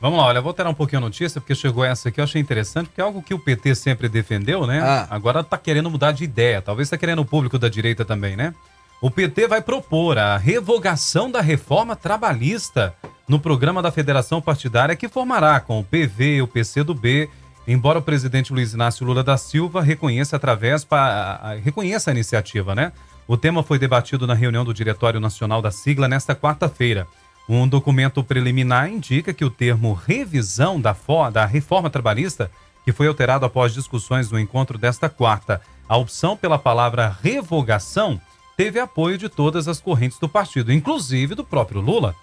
[SPEAKER 2] Vamos lá, olha, vou ter um pouquinho a notícia, porque chegou essa aqui, eu achei interessante, porque é algo que o PT sempre defendeu, né? Ah. Agora tá querendo mudar de ideia, talvez tá querendo o público da direita também, né? O PT vai propor a revogação da reforma trabalhista no programa da federação partidária que formará com o PV, o PCdoB embora o presidente Luiz Inácio Lula da Silva reconheça através reconheça a iniciativa, né? O tema foi debatido na reunião do Diretório Nacional da sigla nesta quarta-feira. Um documento preliminar indica que o termo revisão da, da reforma trabalhista, que foi alterado após discussões no encontro desta quarta, A opção pela palavra revogação teve apoio de todas as correntes do partido, inclusive do próprio Lula.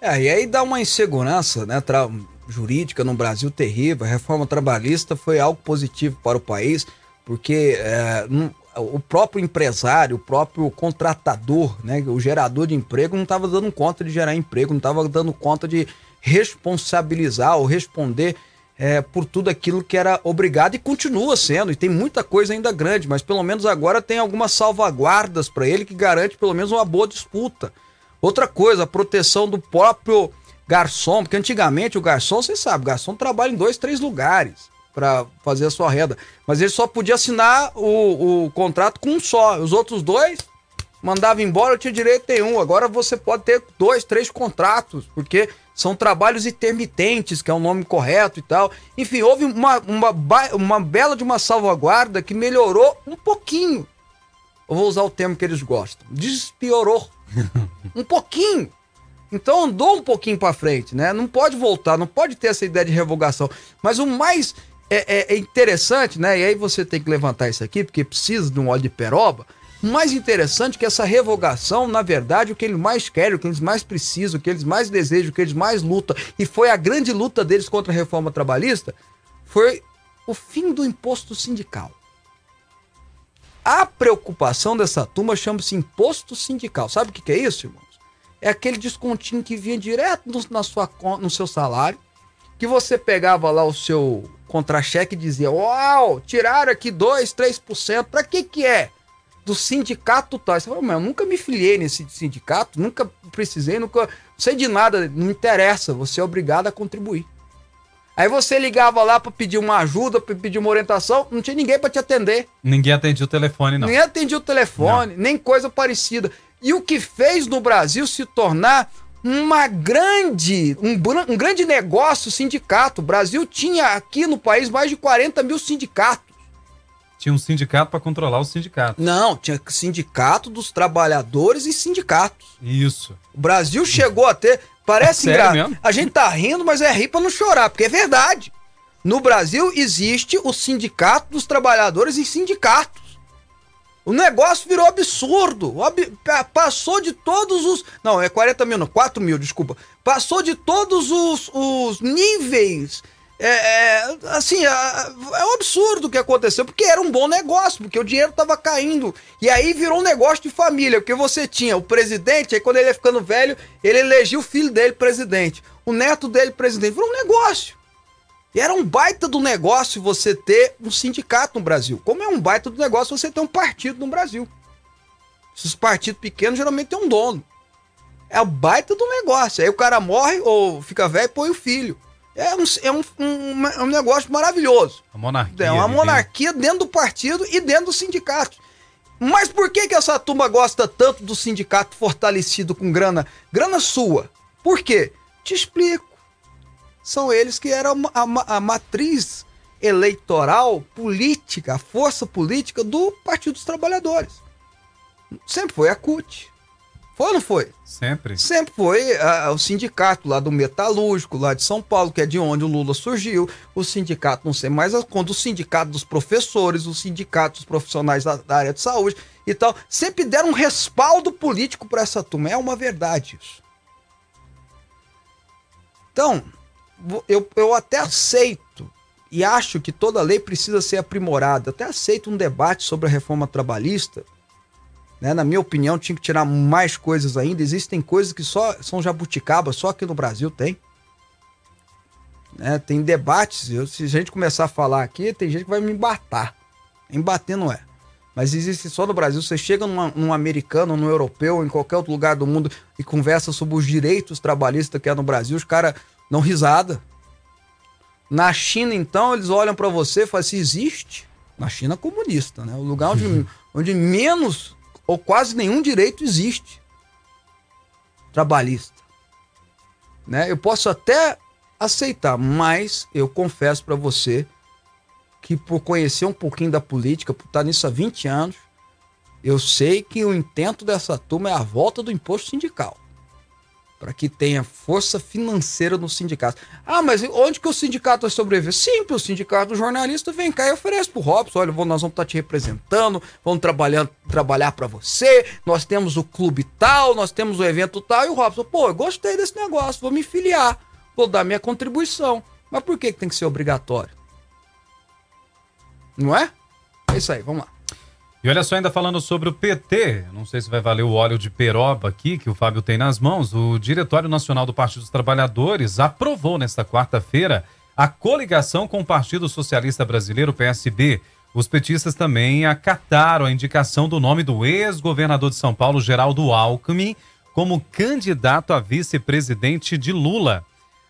[SPEAKER 1] É, e aí dá uma insegurança né, tra- jurídica no Brasil terrível. A reforma trabalhista foi algo positivo para o país, porque é, não- o próprio empresário, o próprio contratador, né, o gerador de emprego, não estava dando conta de gerar emprego, não estava dando conta de responsabilizar ou responder é, por tudo aquilo que era obrigado e continua sendo. E tem muita coisa ainda grande, mas pelo menos agora tem algumas salvaguardas para ele que garante pelo menos uma boa disputa. Outra coisa, a proteção do próprio garçom, porque antigamente o garçom, você sabe, o garçom trabalha em dois, três lugares para fazer a sua renda, mas ele só podia assinar o, o contrato com um só. Os outros dois mandava embora, eu tinha direito em um. Agora você pode ter dois, três contratos, porque são trabalhos intermitentes, que é o nome correto e tal. Enfim, houve uma, uma, uma bela de uma salvaguarda que melhorou um pouquinho. Eu vou usar o termo que eles gostam. Despiorou. Um pouquinho. Então andou um pouquinho para frente, né? Não pode voltar, não pode ter essa ideia de revogação. Mas o mais é, é- é interessante, né? E aí você tem que levantar isso aqui, porque precisa de um óleo de peroba. O mais interessante é que essa revogação, na verdade, o que eles mais querem, o que eles mais precisam, o que eles mais desejam, o que eles mais lutam, e foi a grande luta deles contra a reforma trabalhista, foi o fim do imposto sindical. A preocupação dessa turma chama-se imposto sindical. Sabe o que que é isso, irmãos? É aquele descontinho que vinha direto no, na sua, no seu salário, que você pegava lá o seu contra-cheque e dizia: Uau, tiraram aqui 2, 3%. Pra que que é? Do sindicato tal. Você fala, mas eu nunca me filiei nesse sindicato, nunca precisei, nunca. Não sei de nada, não interessa, você é obrigado a contribuir. Aí você ligava lá pra pedir uma ajuda, pra pedir uma orientação, não tinha ninguém pra te atender.
[SPEAKER 2] Ninguém atendia o telefone, não.
[SPEAKER 1] Nem atendia o telefone, nem coisa parecida. E o que fez no Brasil se tornar uma grande, um, um grande negócio sindicato. O Brasil tinha aqui no país mais de 40 mil sindicatos.
[SPEAKER 2] Tinha um sindicato para controlar o sindicato.
[SPEAKER 1] Não, tinha sindicato dos trabalhadores e sindicatos.
[SPEAKER 2] Isso.
[SPEAKER 1] O Brasil chegou a ter. Parece
[SPEAKER 2] Sério
[SPEAKER 1] engraçado. A gente tá rindo, mas é rir pra não chorar, porque é verdade. No Brasil existe o sindicato dos trabalhadores e sindicatos. O negócio virou absurdo. Passou de todos os. Não, é 40 mil, não, 4 mil, desculpa. Passou de todos os, os níveis. É, é, assim, é, um absurdo o que aconteceu, porque era um bom negócio, porque o dinheiro tava caindo. E aí virou um negócio de família, porque você tinha o presidente, aí quando ele ia ficando velho, ele elegia o filho dele presidente, o neto dele presidente. Virou um negócio. E era um baita do negócio você ter um sindicato no Brasil. Como é um baita do negócio você ter um partido no Brasil. Esses partidos pequenos geralmente tem um dono. É o baita do negócio. Aí o cara morre ou fica velho e põe o filho. É um, é um, um, é um negócio maravilhoso.
[SPEAKER 2] A monarquia.
[SPEAKER 1] É uma monarquia dentro do partido e dentro do sindicato. Mas por que, que essa turma gosta tanto do sindicato fortalecido com grana? Grana sua. Por quê? Te explico. São eles que eram a, ma- a matriz eleitoral, política, a força política do Partido dos Trabalhadores. Sempre foi a CUT. Foi ou não foi?
[SPEAKER 2] Sempre.
[SPEAKER 1] Sempre foi o sindicato lá do metalúrgico, lá de São Paulo, que é de onde o Lula surgiu. O sindicato, não sei mais quando, o sindicato dos professores, o sindicato dos profissionais da, da área de saúde e tal. Sempre deram um respaldo político para essa turma. É uma verdade isso. Então, eu, eu até aceito e acho que toda lei precisa ser aprimorada. Até aceito um debate sobre a reforma trabalhista né? Na minha opinião, tinha que tirar mais coisas ainda. Existem coisas que só são jabuticaba, só aqui no Brasil tem. Né? Tem debates. Eu, se a gente começar a falar aqui, tem gente que vai me embatar. Embater não é. Mas existe só no Brasil. Você chega numa- num americano, num europeu, em qualquer outro lugar do mundo e conversa sobre os direitos trabalhistas que é no Brasil, os caras dão risada. Na China, então, eles olham para você e falam assim: existe? Na China comunista, né? O lugar onde, onde menos ou quase nenhum direito existe trabalhista. Né? Eu posso até aceitar, mas eu confesso para você que por conhecer um pouquinho da política, por estar nisso há 20 anos, eu sei que o intento dessa turma é a volta do imposto sindical. Para que tenha força financeira no sindicato. Ah, mas onde que o sindicato vai sobreviver? Simples, o sindicato do jornalista vem cá e oferece pro Robson, olha, nós vamos estar tá te representando, vamos trabalhar, trabalhar para você, nós temos o clube tal, nós temos o evento tal, e o Robson, pô, eu gostei desse negócio, vou me filiar, vou dar minha contribuição. Mas por que, que tem que ser obrigatório? Não é? É isso aí, vamos lá.
[SPEAKER 2] E olha só, ainda falando sobre o PT, não sei se vai valer o óleo de peroba aqui, que o Fábio tem nas mãos, o Diretório Nacional do Partido dos Trabalhadores aprovou nesta quarta-feira a coligação com o Partido Socialista Brasileiro, PSB. Os petistas também acataram a indicação do nome do ex-governador de São Paulo, Geraldo Alckmin, como candidato a vice-presidente de Lula.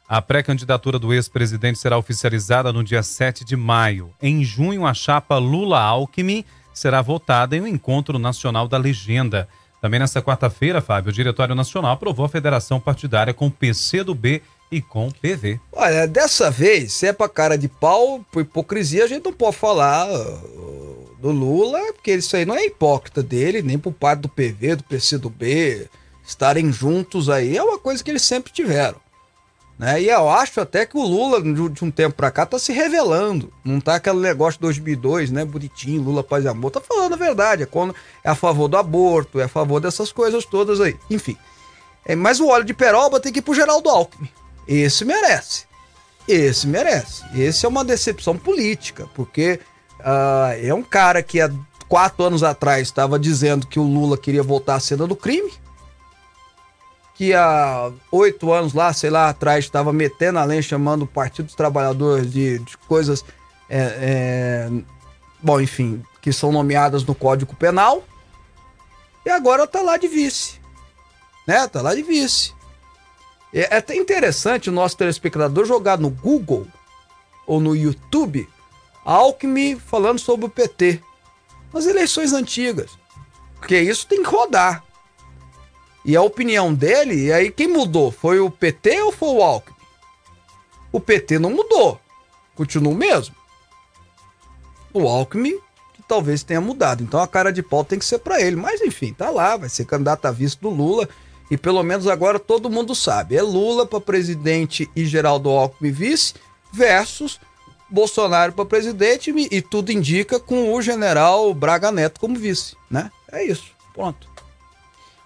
[SPEAKER 2] A pré-candidatura do ex-presidente será oficializada no dia 7 de maio. Em junho, a chapa Lula-Alckmin será votada em um encontro nacional da legenda. Também nesta quarta-feira, Fábio, o Diretório Nacional aprovou a federação partidária com PCdoB e com PV.
[SPEAKER 1] Olha, dessa vez, se é pra cara de pau, por hipocrisia, a gente não pode falar do Lula, porque isso aí não é hipócrita dele, nem por parte do PV, do PCdoB, estarem juntos aí, é uma coisa que eles sempre tiveram. Né? E eu acho até que o Lula, de um tempo pra cá, tá se revelando. Não tá aquele negócio de 2002, né? Bonitinho, Lula, paz e amor. Tá falando a verdade. É, quando é a favor do aborto, é a favor dessas coisas todas aí. Enfim. É, mas o óleo de peroba tem que ir pro Geraldo Alckmin. Esse merece. Esse merece. Esse é uma decepção política, porque uh, é um cara que há quatro anos atrás estava dizendo que o Lula queria voltar à cena do crime que há oito anos lá, sei lá, atrás, estava metendo a lenha, chamando o Partido dos Trabalhadores de, de coisas, é, é, bom, enfim, que são nomeadas no Código Penal. E agora tá lá de vice. Né? Tá lá de vice. É, é até interessante o nosso telespectador jogar no Google ou no YouTube Alckmin falando sobre o PT. Nas eleições antigas. Porque isso tem que rodar. E a opinião dele, e aí quem mudou? Foi o PT ou foi o Alckmin? O PT não mudou. Continua o mesmo. O Alckmin, talvez tenha mudado. Então a cara de pau tem que ser para ele. Mas enfim, tá lá, vai ser candidato a vice do Lula. E pelo menos agora todo mundo sabe. É Lula para presidente e Geraldo Alckmin vice versus Bolsonaro para presidente e tudo indica com o general Braga Neto como vice, né? É isso. Pronto.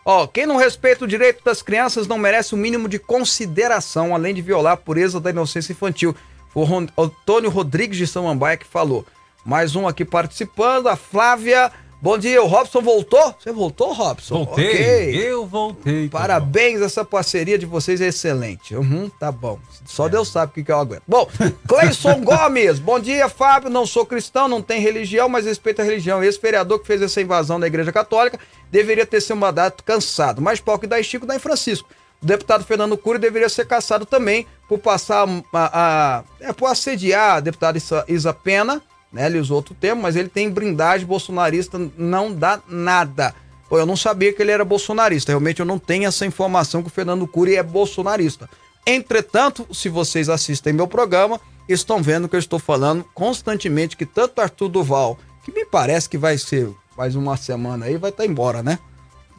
[SPEAKER 1] Ó, quem não respeita o direito das crianças não merece o mínimo de consideração, além de violar a pureza da inocência infantil. Foi o Antônio Rodrigues de São Ambaia que falou. Mais um aqui participando, a Flávia. Bom dia, o Robson voltou? Você voltou, Robson?
[SPEAKER 2] Voltei, okay. eu voltei.
[SPEAKER 1] Parabéns, essa parceria de vocês é excelente. Uhum, tá bom. Só é. Deus sabe o que, que eu aguento. Bom, Cleison Gomes, bom dia, Fábio. Não sou cristão, não tenho religião, mas respeito a religião. Esse vereador que fez essa invasão da Igreja Católica deveria ter seu mandato cansado. Mais pau que dá Chico dá em Francisco. O deputado Fernando Cury deveria ser caçado também por passar a, a é, por assediar a deputada Isa, Isa Pena, né? Ele usou outro termo, mas ele tem brindagem bolsonarista, não dá nada. Pô, eu não sabia que ele era bolsonarista. Realmente eu não tenho essa informação que o Fernando Cury é bolsonarista. Entretanto, se vocês assistem meu programa, estão vendo que eu estou falando constantemente que tanto Arthur Duval, que me parece que vai ser mais uma semana aí, vai estar tá embora, né?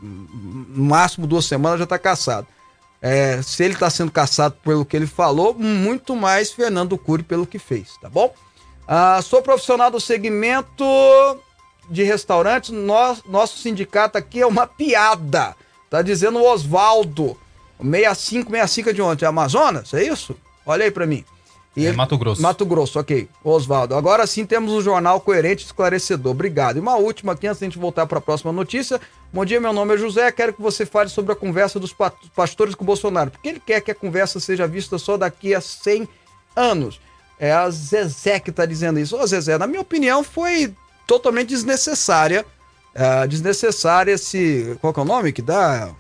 [SPEAKER 1] No máximo duas semanas já está caçado. É, se ele está sendo caçado pelo que ele falou, muito mais Fernando Cury pelo que fez, tá bom? Ah, sou profissional do segmento de restaurantes. Nosso, nosso sindicato aqui é uma piada. Tá dizendo o Oswaldo. 6565 é de ontem. Amazonas? É isso? Olha aí para mim.
[SPEAKER 2] E é Mato Grosso.
[SPEAKER 1] Mato Grosso, ok. Oswaldo. Agora sim temos um jornal coerente e esclarecedor. Obrigado. E uma última aqui, antes de a gente voltar para a próxima notícia. Bom dia, meu nome é José. Quero que você fale sobre a conversa dos pastores com o Bolsonaro. Porque ele quer que a conversa seja vista só daqui a 100 anos. É a Zezé que está dizendo isso. Ô, Zezé, na minha opinião, foi totalmente desnecessária. Uh, desnecessária esse. Qual que é o nome que dá?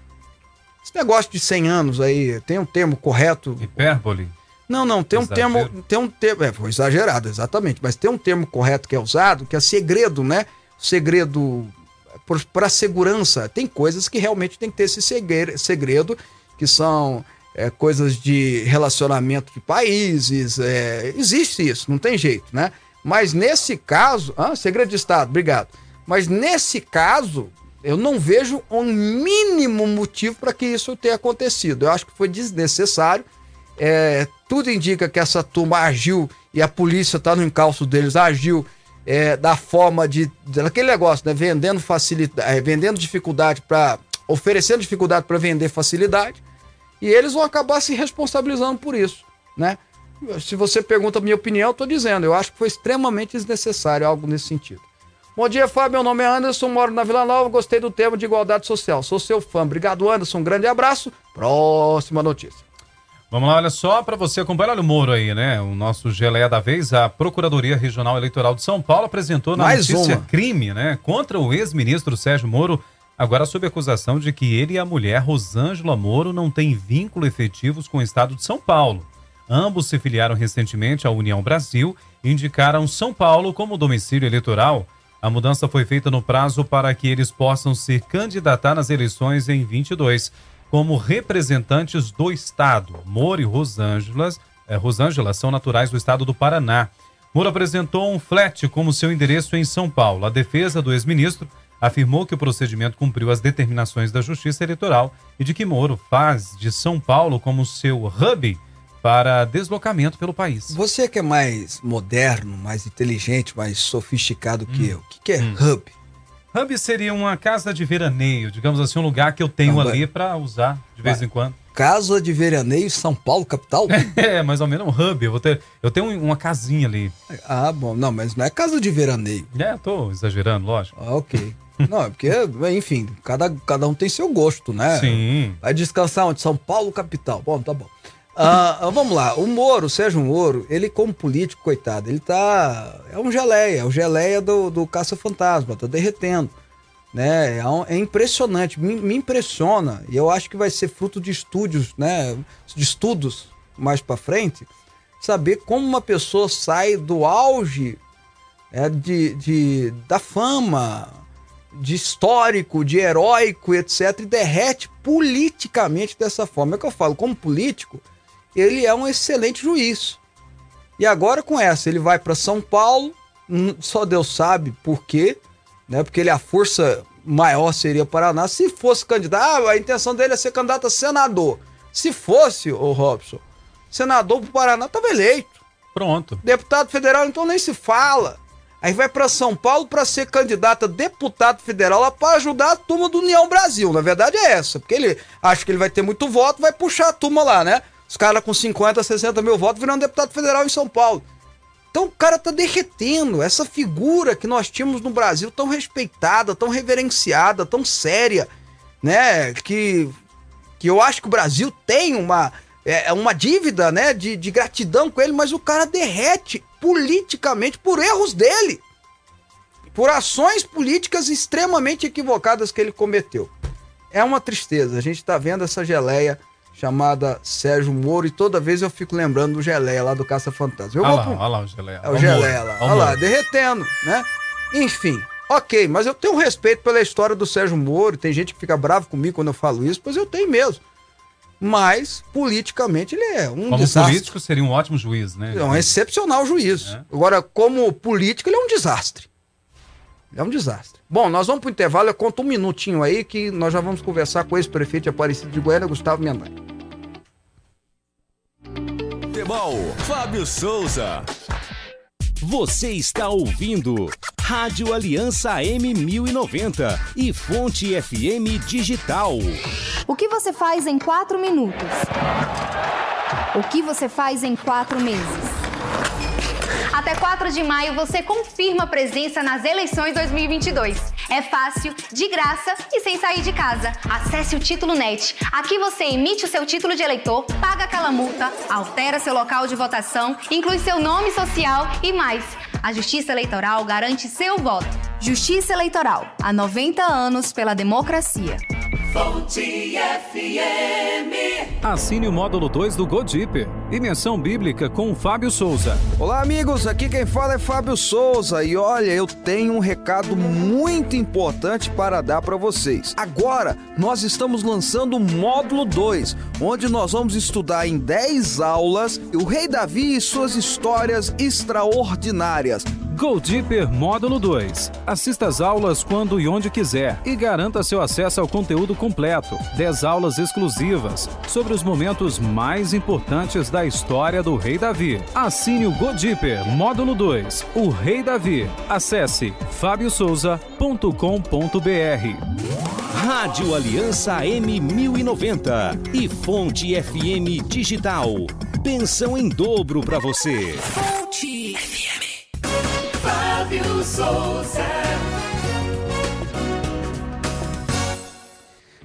[SPEAKER 1] Esse negócio de 100 anos aí. Tem um termo correto?
[SPEAKER 2] Hipérbole.
[SPEAKER 1] Não, não, tem Exagero. um termo, tem um termo, é, foi exagerado, exatamente, mas tem um termo correto que é usado, que é segredo, né? Segredo para segurança. Tem coisas que realmente tem que ter esse segredo, que são é, coisas de relacionamento de países, é, existe isso, não tem jeito, né? Mas nesse caso, ah, segredo de Estado, obrigado. Mas nesse caso, Eu não vejo um mínimo motivo para que isso tenha acontecido. Eu acho que foi desnecessário. É, tudo indica que essa turma agiu e a polícia está no encalço deles, agiu é, da forma de. daquele negócio, né? Vendendo facilidade, é, vendendo dificuldade para. oferecendo dificuldade para vender facilidade. E eles vão acabar se responsabilizando por isso, né? Se você pergunta a minha opinião, eu tô dizendo, eu acho que foi extremamente desnecessário algo nesse sentido. Bom dia, Fábio. Meu nome é Anderson, moro na Vila Nova. Gostei do tema de igualdade social. Sou seu fã. Obrigado, Anderson. Um grande abraço. Próxima notícia.
[SPEAKER 2] Vamos lá, olha só, para você acompanhar o Moro aí, né? O nosso geleia da vez, a Procuradoria Regional Eleitoral de São Paulo apresentou na
[SPEAKER 1] Mais
[SPEAKER 2] notícia
[SPEAKER 1] uma.
[SPEAKER 2] crime, né? Contra o ex-ministro Sérgio Moro, agora sob acusação de que ele e a mulher Rosângela Moro não têm vínculo efetivos com o estado de São Paulo. Ambos se filiaram recentemente à União Brasil e indicaram São Paulo como domicílio eleitoral. A mudança foi feita no prazo para que eles possam se candidatar nas eleições em 22 como representantes do Estado. Moro e Rosângela, eh, Rosângela são naturais do estado do Paraná. Moro apresentou um flat como seu endereço em São Paulo. A defesa do ex-ministro afirmou que o procedimento cumpriu as determinações da Justiça Eleitoral e de que Moro faz de São Paulo como seu hub para deslocamento pelo país.
[SPEAKER 1] Você que é mais moderno, mais inteligente, mais sofisticado que
[SPEAKER 2] Hum.
[SPEAKER 1] eu, o que, que é hub?
[SPEAKER 2] Hub seria uma casa de veraneio, digamos assim, um lugar que eu tenho
[SPEAKER 1] Não,
[SPEAKER 2] ali para usar de vez
[SPEAKER 1] vai.
[SPEAKER 2] em quando.
[SPEAKER 1] Casa de veraneio São Paulo, capital?
[SPEAKER 2] É, mais ou menos um hub. Eu, vou ter, eu tenho uma casinha ali.
[SPEAKER 1] ah, bom. Não, mas não é casa de veraneio.
[SPEAKER 2] É, tô exagerando, lógico.
[SPEAKER 1] Ah, ok. Não, é porque, enfim, cada, cada um tem seu gosto, né?
[SPEAKER 2] Sim.
[SPEAKER 1] Vai descansar onde? São Paulo, capital. Bom, tá bom. Ah, ah, vamos lá. O Moro, Sérgio Moro, ele como político, coitado, ele tá... É um geleia, é o geleia do, do caça-fantasma, tá derretendo. Né? É, um- é impressionante, me, me impressiona. E eu acho que vai ser fruto de estúdios, né? De estudos mais pra frente, saber como uma pessoa sai do auge é, de, de, da fama, de histórico, de heróico, etc., e derrete politicamente dessa forma. É que eu falo, como político, ele é um excelente juiz. E agora com essa, ele vai para São Paulo, hum, só Deus sabe por quê, né? Porque ele a força maior seria Paraná. Se fosse candidato, ah, a intenção dele é ser candidato a senador. Se fosse, o Robson, senador pro Paraná, tava eleito.
[SPEAKER 2] Pronto.
[SPEAKER 1] Deputado federal, então nem se fala. Aí vai para São Paulo para ser candidato a deputado federal lá para ajudar a turma do União Brasil. Na verdade é essa, porque ele acha que ele vai ter muito voto, vai puxar a turma lá, né? Os caras com 50, 60 mil votos virando deputado federal em São Paulo. Então o cara tá derretendo essa figura que nós tínhamos no Brasil tão respeitada, tão reverenciada, tão séria, né? Que, que eu acho que o Brasil tem uma, é uma dívida, né? De, de gratidão com ele, mas o cara derrete politicamente por erros dele. Por ações políticas extremamente equivocadas que ele cometeu. É uma tristeza. A gente tá vendo essa geleia chamada Sérgio Moro e toda vez eu fico lembrando do geleia lá do Caça Fantasma.
[SPEAKER 2] Olha lá,
[SPEAKER 1] pro-
[SPEAKER 2] olha lá o geleia.
[SPEAKER 1] é o geleia lá. Olha lá, derretendo, né? Enfim, ok, mas eu tenho respeito pela história do Sérgio Moro. Tem gente que fica bravo comigo quando eu falo isso, pois eu tenho mesmo. Mas, politicamente, ele é um
[SPEAKER 2] Como
[SPEAKER 1] desastre.
[SPEAKER 2] político, seria um ótimo juiz, né?
[SPEAKER 1] É um excepcional juiz.
[SPEAKER 2] É.
[SPEAKER 1] Agora, como político, ele é um desastre. Ele é um desastre. Bom, nós vamos pro intervalo. Eu conto um minutinho aí que nós já vamos conversar com o ex-prefeito de Aparecido de Goiânia, Gustavo Mendanha.
[SPEAKER 3] Futebol, Fábio Souza.
[SPEAKER 4] Você está ouvindo Rádio Aliança M1090 e Fonte FM Digital.
[SPEAKER 5] O que você faz em quatro minutos? O que você faz em quatro meses?
[SPEAKER 6] Até 4 de maio você confirma presença nas eleições 2022. É fácil, de graça e sem sair de casa. Acesse o Título Net. Aqui você emite o seu título de eleitor, paga aquela multa, altera seu local de votação, inclui seu nome social e mais. A Justiça Eleitoral garante seu voto.
[SPEAKER 5] Justiça Eleitoral. Há 90 anos pela democracia.
[SPEAKER 2] Assine o módulo 2 do Godip. Dimensão Bíblica com Fábio Souza.
[SPEAKER 1] Olá, amigos. Aqui quem fala é Fábio Souza. E olha, eu tenho um recado muito importante para dar para vocês. Agora, nós estamos lançando o módulo 2, onde nós vamos estudar em 10 aulas o Rei Davi e suas histórias extraordinárias.
[SPEAKER 7] Go Deeper Módulo 2. Assista às aulas quando e onde quiser e garanta seu acesso ao conteúdo completo. 10 aulas exclusivas sobre os momentos mais importantes da história do Rei Davi. Assine o Go Deeper Módulo 2. O Rei Davi. Acesse fabiosouza.com.br.
[SPEAKER 4] Rádio Aliança M1090 e Fonte FM Digital. Pensão em dobro para você. Fonte FM.
[SPEAKER 1] Fábio Souza.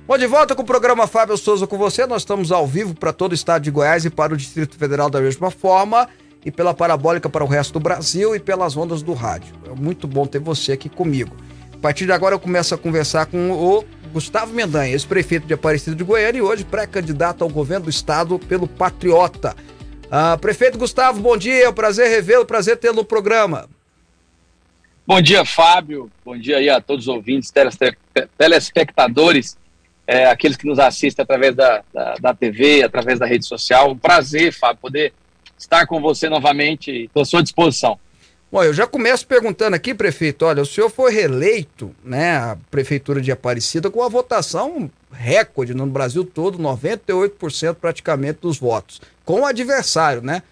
[SPEAKER 1] Bom, de volta com o programa Fábio Souza com você. Nós estamos ao vivo para todo o estado de Goiás e para o Distrito Federal da mesma forma, e pela parabólica para o resto do Brasil e pelas ondas do rádio. É muito bom ter você aqui comigo. A partir de agora eu começo a conversar com o Gustavo Mendanha, ex-prefeito de Aparecida de Goiânia e hoje pré-candidato ao governo do estado pelo Patriota. Ah, prefeito Gustavo, bom dia, é um prazer revê-lo, prazer tê-lo no programa.
[SPEAKER 8] Bom dia, Fábio. Bom dia aí a todos os ouvintes, telespectadores, é, aqueles que nos assistem através da, da, da, TV, através da rede social. Um prazer, Fábio, poder estar com você novamente. Estou à sua disposição.
[SPEAKER 1] Bom, eu já começo perguntando aqui, prefeito. Olha, o senhor foi reeleito, né, a prefeitura de Aparecida com a votação recorde no Brasil todo, 98% praticamente dos votos, com o adversário, né?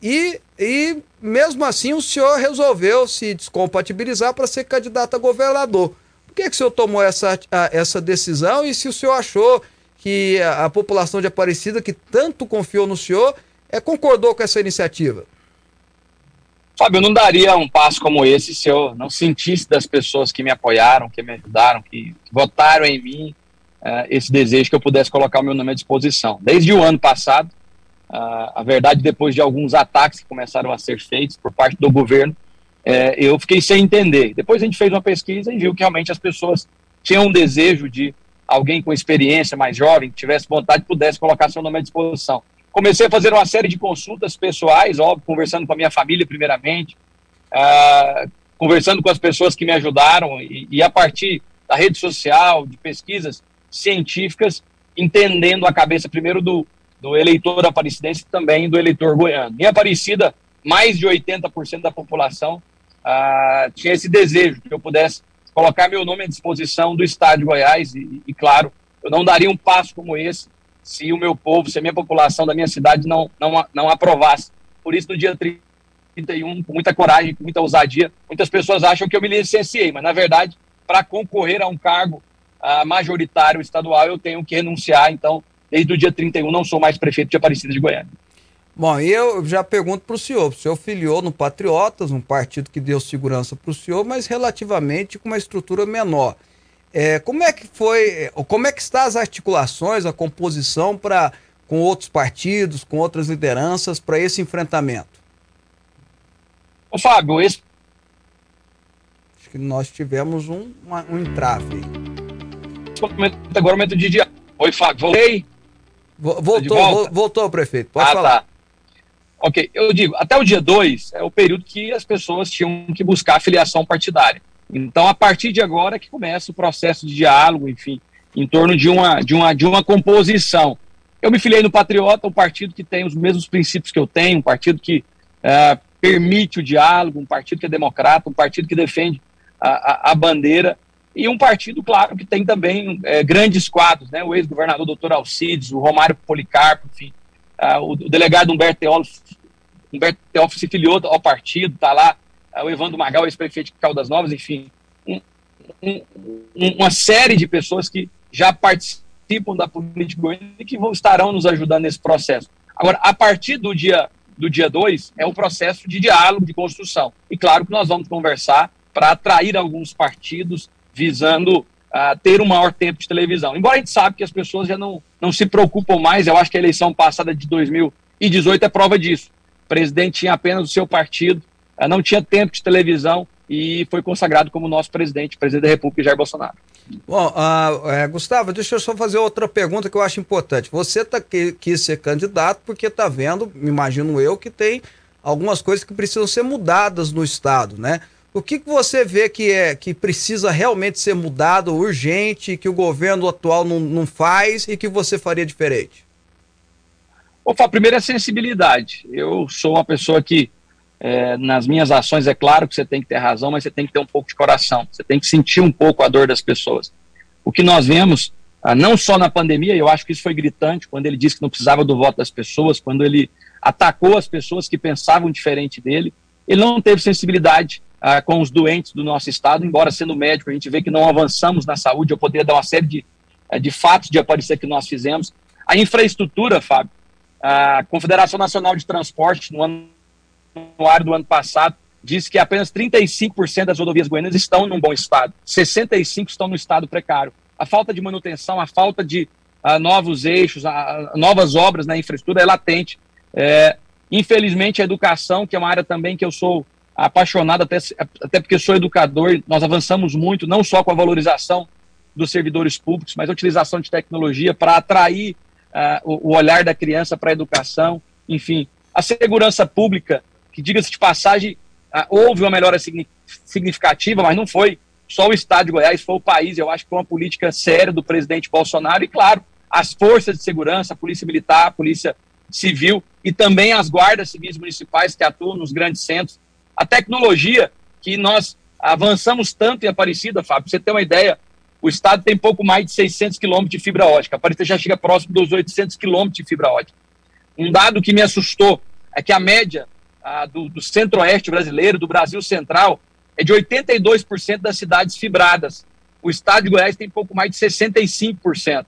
[SPEAKER 1] E, e mesmo assim o senhor resolveu se descompatibilizar para ser candidato a governador. Que, que o senhor tomou essa, essa decisão e se o senhor achou que a, a população de Aparecida, que tanto confiou no senhor, é, concordou com essa iniciativa?
[SPEAKER 8] Fábio, eu não daria um passo como esse se eu não sentisse das pessoas que me apoiaram, que me ajudaram, que, que votaram em mim, uh, esse desejo que eu pudesse colocar o meu nome à disposição. Desde o ano passado, Uh, a verdade, depois de alguns ataques que começaram a ser feitos por parte do governo, é, eu fiquei sem entender. Depois a gente fez uma pesquisa e viu que realmente as pessoas tinham um desejo de alguém com experiência mais jovem, que tivesse vontade, pudesse colocar seu nome à disposição. Comecei a fazer uma série de consultas pessoais, óbvio, conversando com a minha família primeiramente, uh, conversando com as pessoas que me ajudaram e, e a partir da rede social, de pesquisas científicas, entendendo a cabeça primeiro do, do eleitor aparecidense e também do eleitor goiano. Em Aparecida, mais de 80% da população ah, tinha esse desejo que eu pudesse colocar meu nome à disposição do Estado de Goiás e, e, claro, eu não daria um passo como esse se o meu povo, se a minha população da minha cidade não, não, não aprovasse. Por isso, no dia 31, com muita coragem, com muita ousadia, muitas pessoas acham que eu me licenciei, mas na verdade, para concorrer a um cargo ah, majoritário estadual, eu tenho que renunciar, então desde o dia 31 não sou mais prefeito de Aparecida de Goiânia.
[SPEAKER 1] Bom, e eu já pergunto para o senhor, o senhor filiou no Patriotas, um partido que deu segurança para o senhor, mas relativamente com uma estrutura menor. É, como é que foi, como é que está as articulações, a composição para com outros partidos, com outras lideranças para esse enfrentamento?
[SPEAKER 8] Ô Fábio, esse...
[SPEAKER 1] Acho que nós tivemos um, uma, um entrave.
[SPEAKER 8] Agora é o momento de dia. Oi, Fábio, voltei.
[SPEAKER 1] Voltou, voltou, prefeito. Pode ah, falar. Tá.
[SPEAKER 8] Ok, eu digo, até o dia 2 é o período que as pessoas tinham que buscar a filiação partidária. Então, a partir de agora é que começa o processo de diálogo, enfim, em torno de uma, de uma, de uma composição. Eu me filiei no Patriota, um partido que tem os mesmos princípios que eu tenho, um partido que é, permite o diálogo, um partido que é democrata, um partido que defende a, a, a bandeira e um partido, claro, que tem também é, grandes quadros, né? O ex-governador doutor Alcides, o Romário Policarpo, enfim, uh, o, o, delegado Humberto Teófilo, Humberto Teófilo se filiou ao partido, está lá, uh, o Evandro Magal, ex-prefeito de Caldas Novas, enfim, um, um, uma série de pessoas que já participam da política e que vão, estarão nos ajudando nesse processo. Agora, a partir do dia do dia 2, é o processo de diálogo, de construção. E claro que nós vamos conversar para atrair alguns partidos visando uh, ter um maior tempo de televisão. Embora a gente sabe que as pessoas já não, não se preocupam mais, eu acho que a eleição passada de 2018 é prova disso. Presidente tinha apenas o seu partido, uh, não tinha tempo de televisão e foi consagrado como nosso presidente, presidente da República, Jair Bolsonaro.
[SPEAKER 1] Bom, é, Gustavo, deixa eu só fazer outra pergunta que eu acho importante. Você tá, que, quis ser candidato porque está vendo, imagino eu, que tem algumas coisas que precisam ser mudadas no Estado, né? O que, que você vê que, é, que precisa realmente ser mudado, urgente, que o governo atual não, não faz e que você faria diferente?
[SPEAKER 8] Opa, primeiro é sensibilidade. Eu sou uma pessoa que é, nas minhas ações, é claro que você tem que ter razão, mas você tem que ter um pouco de coração, você tem que sentir um pouco a dor das pessoas. O que nós vemos, ah, não só na pandemia, eu acho que isso foi gritante, quando ele disse que não precisava do voto das pessoas, quando ele atacou as pessoas que pensavam diferente dele, ele não teve sensibilidade ah, com os doentes do nosso estado, embora sendo médico, a gente vê que não avançamos na saúde, eu poderia dar uma série de, eh, de fatos de aparecer que nós fizemos. A infraestrutura, Fábio, a Confederação Nacional de Transporte, no ano anuário do ano passado, disse que apenas 35% das rodovias goianas estão num bom estado, 65% estão no estado precário. A falta de manutenção, a falta de uh, novos eixos, uh, novas obras na infraestrutura é latente. É, infelizmente, a educação, que é uma área também que eu sou apaixonado, até, até porque sou educador, nós avançamos muito, não só com a valorização dos servidores públicos, mas a utilização de tecnologia para atrair o, o olhar da criança para a educação, enfim. A segurança pública, que diga-se de passagem, houve uma melhora significativa, mas não foi só o Estado de Goiás, foi o país. Eu acho que foi uma política séria do presidente Bolsonaro e, claro, as forças de segurança, a Polícia Militar, a Polícia Civil e também as guardas civis municipais que atuam nos grandes centros. A tecnologia que nós avançamos tanto em Aparecida, Fábio, você ter uma ideia, o estado tem pouco mais de 600 quilômetros de fibra ótica. A Aparecida já chega próximo dos 800 quilômetros de fibra ótica. Um dado que me assustou é que a média ah, do, do centro-oeste brasileiro, do Brasil central, é de 82% das cidades fibradas. O estado de Goiás tem pouco mais de 65%.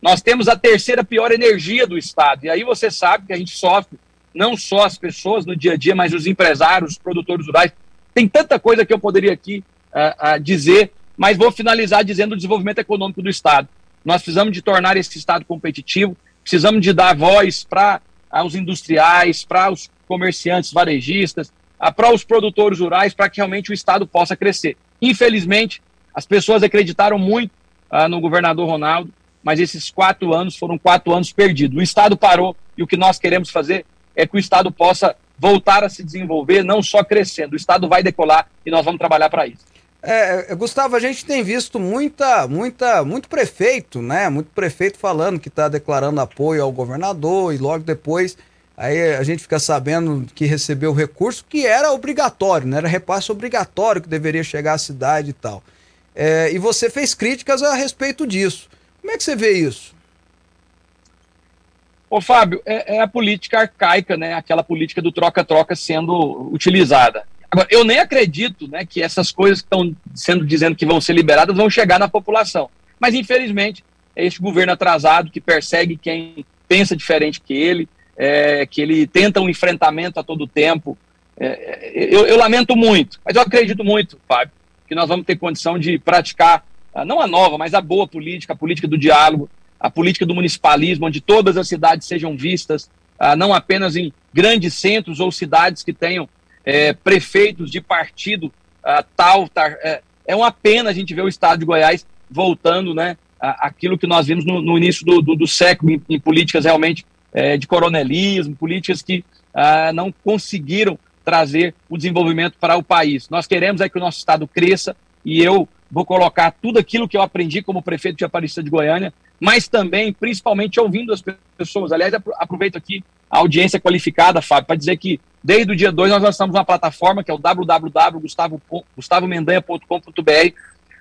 [SPEAKER 8] Nós temos a terceira pior energia do estado. E aí você sabe que a gente sofre, não só as pessoas no dia a dia, mas os empresários, os produtores rurais. Tem tanta coisa que eu poderia aqui uh, uh, dizer mas vou finalizar dizendo o desenvolvimento econômico do Estado. Nós precisamos de tornar esse Estado competitivo, precisamos de dar voz para os industriais, para os comerciantes varejistas, para os produtores rurais, para que realmente o Estado possa crescer. Infelizmente, as pessoas acreditaram muito ah, no governador Ronaldo, mas esses quatro anos foram quatro anos perdidos. O Estado parou e o que nós queremos fazer é que o Estado possa voltar a se desenvolver, não só crescendo. O Estado vai decolar e nós vamos trabalhar para isso.
[SPEAKER 1] É, é, Gustavo, a gente tem visto muita, muita, muito prefeito, né? Muito prefeito falando que está declarando apoio ao governador e logo depois aí a gente fica sabendo que recebeu o recurso que era obrigatório, né? Era repasse obrigatório que deveria chegar à cidade e tal. É, e você fez críticas a respeito disso. Como é que você vê isso?
[SPEAKER 8] Ô, Fábio, é, é a política arcaica, né? Aquela política do troca-troca sendo utilizada. Agora, eu nem acredito né, que essas coisas que estão sendo dizendo que vão ser liberadas vão chegar na população. Mas, infelizmente, é este governo atrasado que persegue quem pensa diferente que ele, é, que ele tenta um enfrentamento a todo tempo. É, é eu, eu, lamento muito, mas eu acredito muito, Fábio, que nós vamos ter condição de praticar, ah, não a nova, mas a boa política, a política do diálogo, a política do municipalismo, onde todas as cidades sejam vistas, ah, não apenas em grandes centros ou cidades que tenham é, prefeitos de partido uh, tal. Tá, é, é, uma pena a gente ver o estado de Goiás voltando, né? aquilo que nós vimos no, no início do, do, do, século, em, em políticas realmente é, de coronelismo, políticas que uh, não conseguiram trazer o desenvolvimento para o país. Nós queremos é que o nosso estado cresça e eu vou colocar tudo aquilo que eu aprendi como prefeito de Aparecida de Goiânia, mas também, principalmente, ouvindo as pessoas. Aliás, aproveito aqui a audiência qualificada, Fábio, para dizer que Desde o dia 2, nós lançamos uma plataforma que é o www.gustavomendanha.com.br,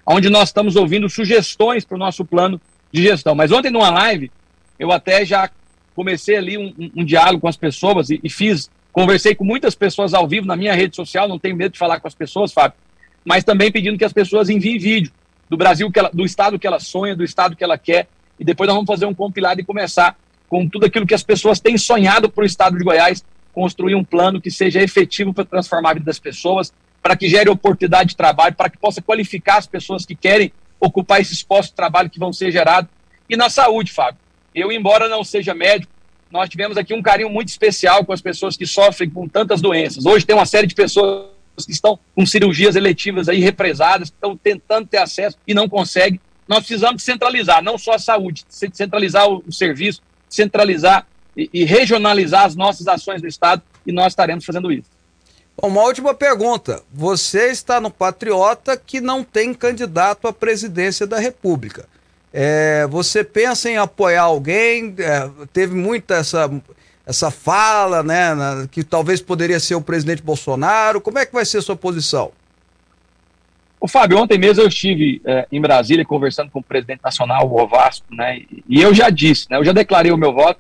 [SPEAKER 8] onde nós estamos ouvindo sugestões para o nosso plano de gestão. Mas ontem, numa live, eu até já comecei ali um, um, diálogo com as pessoas e, e, fiz, conversei com muitas pessoas ao vivo na minha rede social, não tenho medo de falar com as pessoas, Fábio, mas também pedindo que as pessoas enviem vídeo do Brasil, ela, do estado que ela sonha, do estado que ela quer, e depois nós vamos fazer um compilado e começar com tudo aquilo que as pessoas têm sonhado para o estado de Goiás, construir um plano que seja efetivo para transformar a vida das pessoas, para que gere oportunidade de trabalho, para que possa qualificar as pessoas que querem ocupar esses postos de trabalho que vão ser gerados. E na saúde, Fábio. Eu, embora não seja médico, nós tivemos aqui um carinho muito especial com as pessoas que sofrem com tantas doenças. Hoje tem uma série de pessoas que estão com cirurgias eletivas aí represadas, estão tentando ter acesso e não conseguem. Nós precisamos centralizar, não só a saúde, centralizar o, o serviço, centralizar e, e regionalizar as nossas ações do Estado e nós estaremos fazendo isso.
[SPEAKER 1] Uma última pergunta. Você está no Patriota que não tem candidato à presidência da República. É, você pensa em apoiar alguém? É, teve muita essa, essa fala, né, na, que talvez poderia ser o presidente Bolsonaro. Como é que vai ser a sua posição?
[SPEAKER 8] O Fábio, ontem mesmo eu estive é, em Brasília conversando com o presidente nacional, o Ovasco, né? E eu já disse, né? Eu já declarei o meu voto.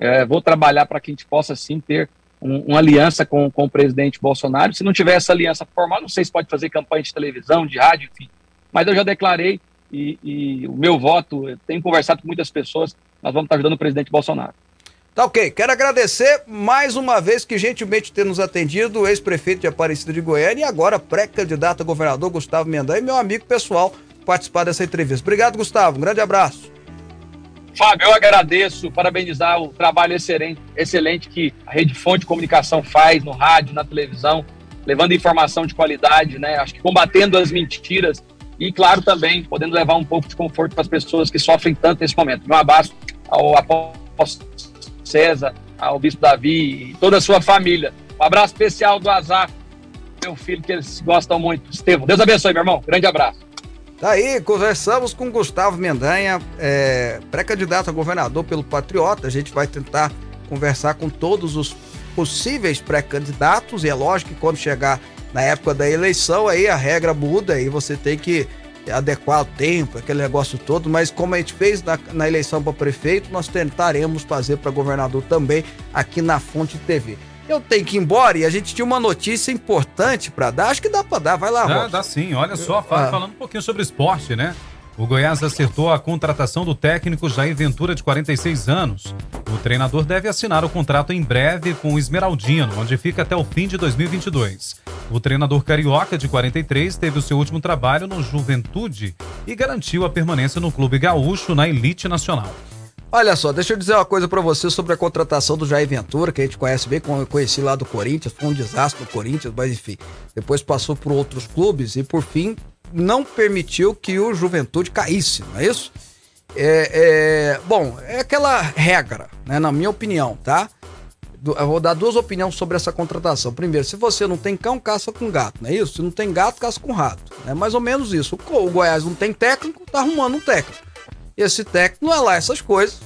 [SPEAKER 8] É, vou trabalhar para que a gente possa sim ter um, uma aliança com, com o presidente Bolsonaro. Se não tiver essa aliança formal, não sei se pode fazer campanha de televisão, de rádio, enfim. Mas eu já declarei e, e o meu voto, tenho conversado com muitas pessoas, nós vamos estar ajudando o presidente Bolsonaro.
[SPEAKER 1] Tá ok. Quero agradecer mais uma vez que gentilmente ter nos atendido o ex-prefeito de Aparecida de Goiânia e agora pré-candidato a governador Gustavo Mendanha, meu amigo pessoal, participar dessa entrevista. Obrigado, Gustavo. Um grande abraço.
[SPEAKER 8] Fábio, eu agradeço, parabenizar o trabalho excelente, excelente que a Rede Fonte de Comunicação faz no rádio, na televisão, levando informação de qualidade, né? Acho que combatendo as mentiras e, claro, também podendo levar um pouco de conforto para as pessoas que sofrem tanto nesse momento. Um abraço ao apóstolo César, ao Bispo Davi e toda a sua família. Um abraço especial do Azar, meu filho, que eles gostam muito. Estevam, Deus abençoe, meu irmão. Grande abraço.
[SPEAKER 1] Tá aí, conversamos com Gustavo Mendanha, é, pré-candidato a governador pelo Patriota. A gente vai tentar conversar com todos os possíveis pré-candidatos, e é lógico que quando chegar na época da eleição, aí a regra muda e você tem que adequar o tempo, aquele negócio todo, mas como a gente fez na, na eleição para prefeito, nós tentaremos fazer para governador também aqui na Fonte TV. Eu tenho que ir embora e a gente tinha uma notícia importante para dar. Acho que dá para dar. Vai lá,
[SPEAKER 2] Dá, dá sim. Olha só, fala, ah. falando um pouquinho sobre esporte, né? O Goiás acertou a contratação do técnico Jair Ventura, de 46 anos. O treinador deve assinar o contrato em breve com o Esmeraldino, onde fica até o fim de 2022. O treinador carioca, de 43, teve o seu último trabalho no Juventude e garantiu a permanência no clube gaúcho na elite nacional.
[SPEAKER 1] Olha só, deixa eu dizer uma coisa para você sobre a contratação do Jair Ventura, que a gente conhece bem, conheci lá do Corinthians, foi um desastre no Corinthians, mas enfim, depois passou por outros clubes e por fim não permitiu que o Juventude caísse, não é isso? É, é, bom, é aquela regra, né, na minha opinião, tá? Eu vou dar duas opiniões sobre essa contratação. Primeiro, se você não tem cão, caça com gato, não é isso? Se não tem gato, caça com rato. É mais ou menos isso. O Goiás não tem técnico, tá arrumando um técnico. Esse técnico não é lá essas coisas,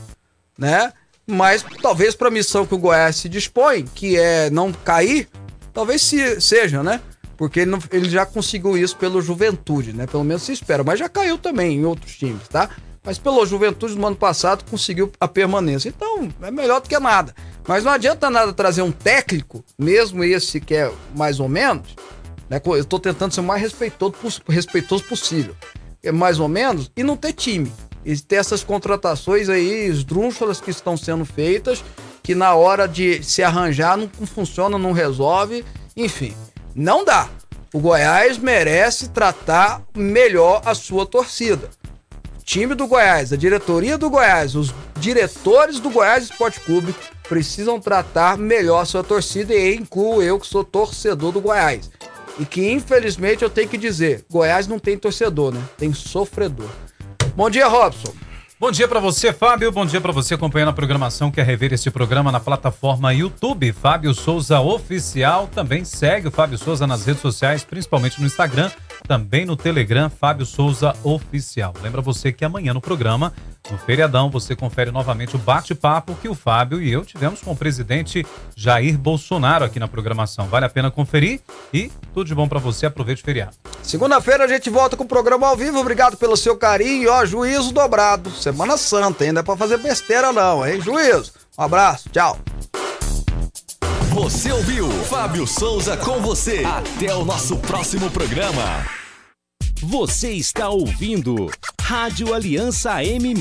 [SPEAKER 1] né? Mas talvez para a missão que o Goiás se dispõe, que é não cair, talvez se, seja, né? Porque ele, não, ele já conseguiu isso pelo Juventude, né? Pelo menos se espera. Mas já caiu também em outros times, tá? Mas pelo Juventude no ano passado conseguiu a permanência. Então, é melhor do que nada. Mas não adianta nada trazer um técnico, mesmo esse que é mais ou menos, né? Eu estou tentando ser o mais respeitoso, respeitoso possível. É mais ou menos, e não ter time. E ter essas contratações aí, esdrúxulas que estão sendo feitas, que na hora de se arranjar não, funciona, não resolve, enfim. Não dá. O Goiás merece tratar melhor a sua torcida. O time do Goiás, a diretoria do Goiás, os diretores do Goiás Esporte Clube precisam tratar melhor a sua torcida e incluo eu que sou torcedor do Goiás. E que infelizmente eu tenho que dizer, Goiás não tem torcedor, né? Tem sofredor. Bom dia, Robson.
[SPEAKER 2] Bom dia para você, Fábio. Bom dia para você acompanhando a programação. Quer rever esse programa na plataforma YouTube Fábio Souza Oficial. Também segue o Fábio Souza nas redes sociais, principalmente no Instagram, também no Telegram Fábio Souza Oficial. Lembra você que amanhã no programa no feriadão, você confere novamente o bate-papo que o Fábio e eu tivemos com o presidente Jair Bolsonaro aqui na programação. Vale a pena conferir e tudo de bom para você. Aproveite o feriado.
[SPEAKER 1] Segunda-feira a gente volta com o programa ao vivo. Obrigado pelo seu carinho. Ó, juízo dobrado. Semana Santa, ainda é pra fazer besteira não, hein? Juízo. Um abraço. Tchau.
[SPEAKER 3] Você ouviu Fábio Souza com você. Até o nosso próximo programa.
[SPEAKER 4] Você está ouvindo Rádio Aliança M